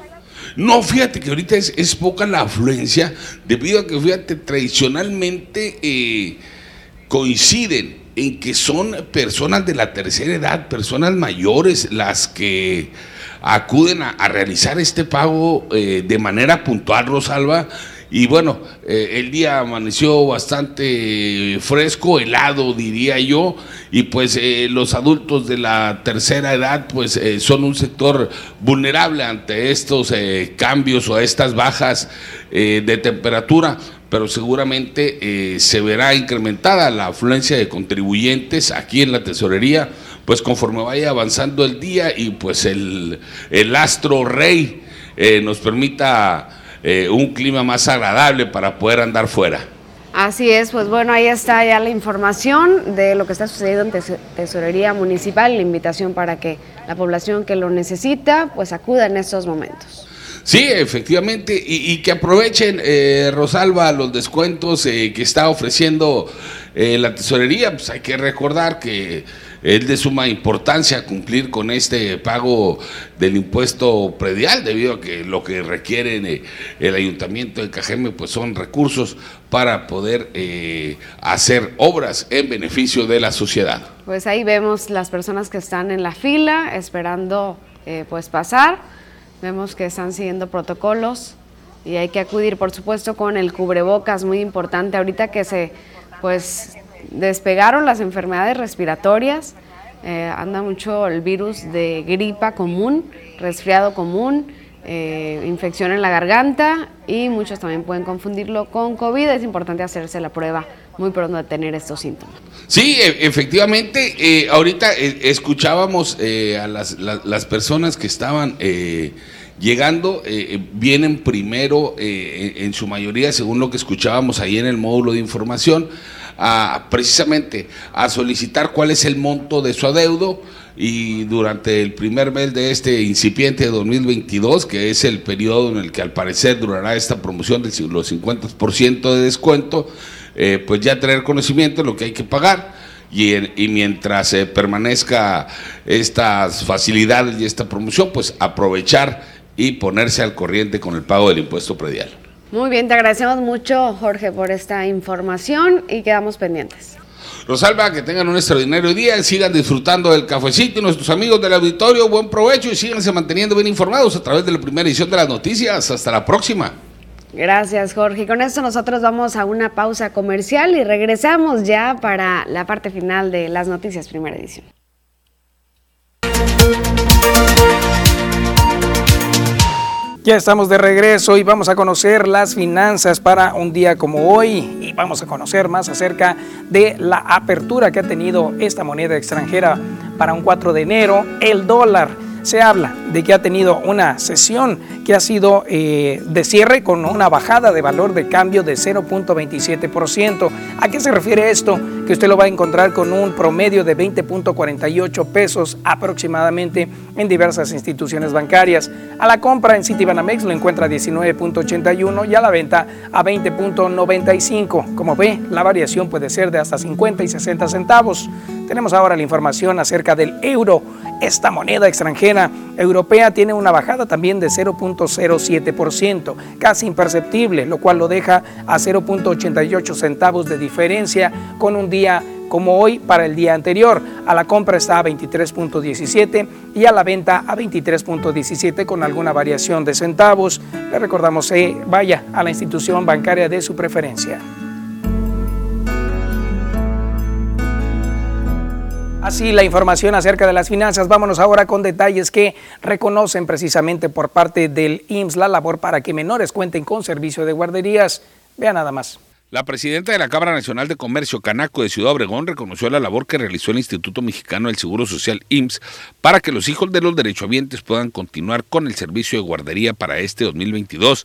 No, fíjate que ahorita es, poca la afluencia, debido a que, fíjate, tradicionalmente eh, coinciden en que son personas de la tercera edad, personas mayores, las que acuden a, realizar este pago eh, de manera puntual, Rosalba. Y bueno, eh, el día amaneció bastante fresco, helado diría yo, y pues eh, los adultos de la tercera edad pues son un sector vulnerable ante estos cambios o estas bajas de temperatura. Pero seguramente se verá incrementada la afluencia de contribuyentes aquí en la tesorería pues conforme vaya avanzando el día y pues el, astro rey eh, nos permita eh, un clima más agradable para poder andar fuera. Así es, pues bueno, ahí está ya la información de lo que está sucediendo en Tesorería Municipal, la invitación para que la población que lo necesita, pues acuda en estos momentos. Sí, efectivamente, y, que aprovechen, eh, Rosalba, los descuentos eh, que está ofreciendo eh, la tesorería. Pues hay que recordar que es de suma importancia cumplir con este pago del impuesto predial, debido a que lo que requiere el ayuntamiento de Cajeme pues son recursos para poder hacer obras en beneficio de la sociedad. Pues ahí vemos las personas que están en la fila esperando pues pasar Vemos que están siguiendo protocolos y hay que acudir, por supuesto, con el cubrebocas, muy importante. Ahorita que se pues despegaron las enfermedades respiratorias, eh, anda mucho el virus de gripa común, resfriado común, eh, infección en la garganta y muchos también pueden confundirlo con COVID. Es importante hacerse la prueba muy pronto de tener estos síntomas. Sí, e, efectivamente, eh, ahorita escuchábamos a las, las, personas que estaban llegando, eh, eh, vienen primero, eh, en su mayoría, según lo que escuchábamos ahí en el módulo de información, a, precisamente a solicitar cuál es el monto de su adeudo y durante el primer mes de este incipiente de 2022, que es el periodo en el que al parecer durará esta promoción de los 50% de descuento, pues ya tener conocimiento de lo que hay que pagar. Y, y, mientras permanezca estas facilidades y esta promoción, pues aprovechar y ponerse al corriente con el pago del impuesto predial. Muy bien, te agradecemos mucho, Jorge, por esta información y quedamos pendientes. Rosalba, que tengan un extraordinario día, sigan disfrutando del cafecito y nuestros amigos del auditorio, buen provecho y síganse manteniendo bien informados a través de la primera edición de las noticias. Hasta la próxima. Gracias, Jorge. Con esto nosotros vamos a una pausa comercial y regresamos ya para la parte final de las noticias, primera edición. Ya estamos de regreso y vamos a conocer las finanzas para un día como hoy. Y vamos a conocer más acerca de la apertura que ha tenido esta moneda extranjera para un 4 de enero, el dólar se habla de que ha tenido una sesión que ha sido eh, de cierre con una bajada de valor de cambio de 0.27%. ¿A qué se refiere esto? Que usted lo va a encontrar con un promedio de 20.48 pesos aproximadamente en diversas instituciones bancarias. A la compra en Citibanamex lo encuentra a 19.81 y a la venta a 20.95. Como ve, la variación puede ser de hasta 50 y 60 centavos. Tenemos ahora la información acerca del euro. Esta moneda extranjera europea tiene una bajada también de 0.07%, casi imperceptible, lo cual lo deja a 0.88 centavos de diferencia con un día como hoy para el día anterior. A la compra está a 23.17 y a la venta a 23.17 con alguna variación de centavos. Le recordamos, eh, vaya a la institución bancaria de su preferencia. Así la información acerca de las finanzas. Vámonos ahora con detalles que reconocen precisamente por parte del IMSS la labor para que menores cuenten con servicio de guarderías. Vea nada más. La presidenta de la Cámara Nacional de Comercio, Canaco de Ciudad Obregón, reconoció la labor que realizó el Instituto Mexicano del Seguro Social IMSS para que los hijos de los derechohabientes puedan continuar con el servicio de guardería para este 2022.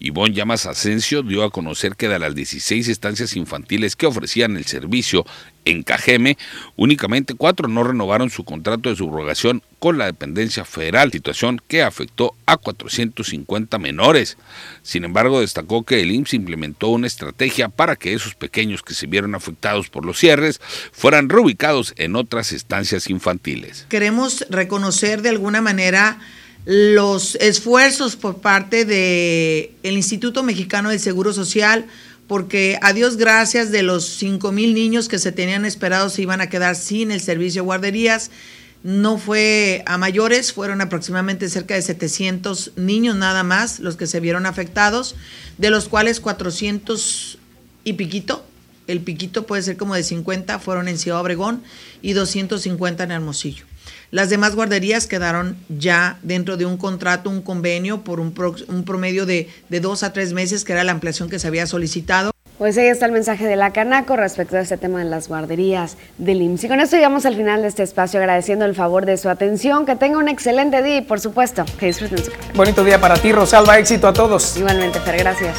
Ivonne Llamas Asensio dio a conocer que de las 16 estancias infantiles que ofrecían el servicio en Cajeme, únicamente cuatro no renovaron su contrato de subrogación con la dependencia federal, situación que afectó a 450 menores. Sin embargo, destacó que el IMSS implementó una estrategia para que esos pequeños que se vieron afectados por los cierres fueran reubicados en otras estancias infantiles. Queremos reconocer de alguna manera los esfuerzos por parte del Instituto Mexicano del Seguro Social, porque a Dios gracias de los 5 mil niños que se tenían esperados se iban a quedar sin el servicio de guarderías. No fue a mayores, fueron aproximadamente cerca de 700 niños nada más los que se vieron afectados, de los cuales 400 y piquito, el piquito puede ser como de 50, fueron en Ciudad Obregón y 250 en Hermosillo. Las demás guarderías quedaron ya dentro de un contrato, un convenio por un, promedio de, de dos a tres meses, que era la ampliación que se había solicitado. Pues ahí está el mensaje de la Canaco respecto a este tema de las guarderías del IMSS. Y con esto llegamos al final de este espacio, agradeciendo el favor de su atención. Que tenga un excelente día y, por supuesto, que disfruten su Bonito día para ti, Rosalba. Éxito a todos. Igualmente, Fer. Gracias.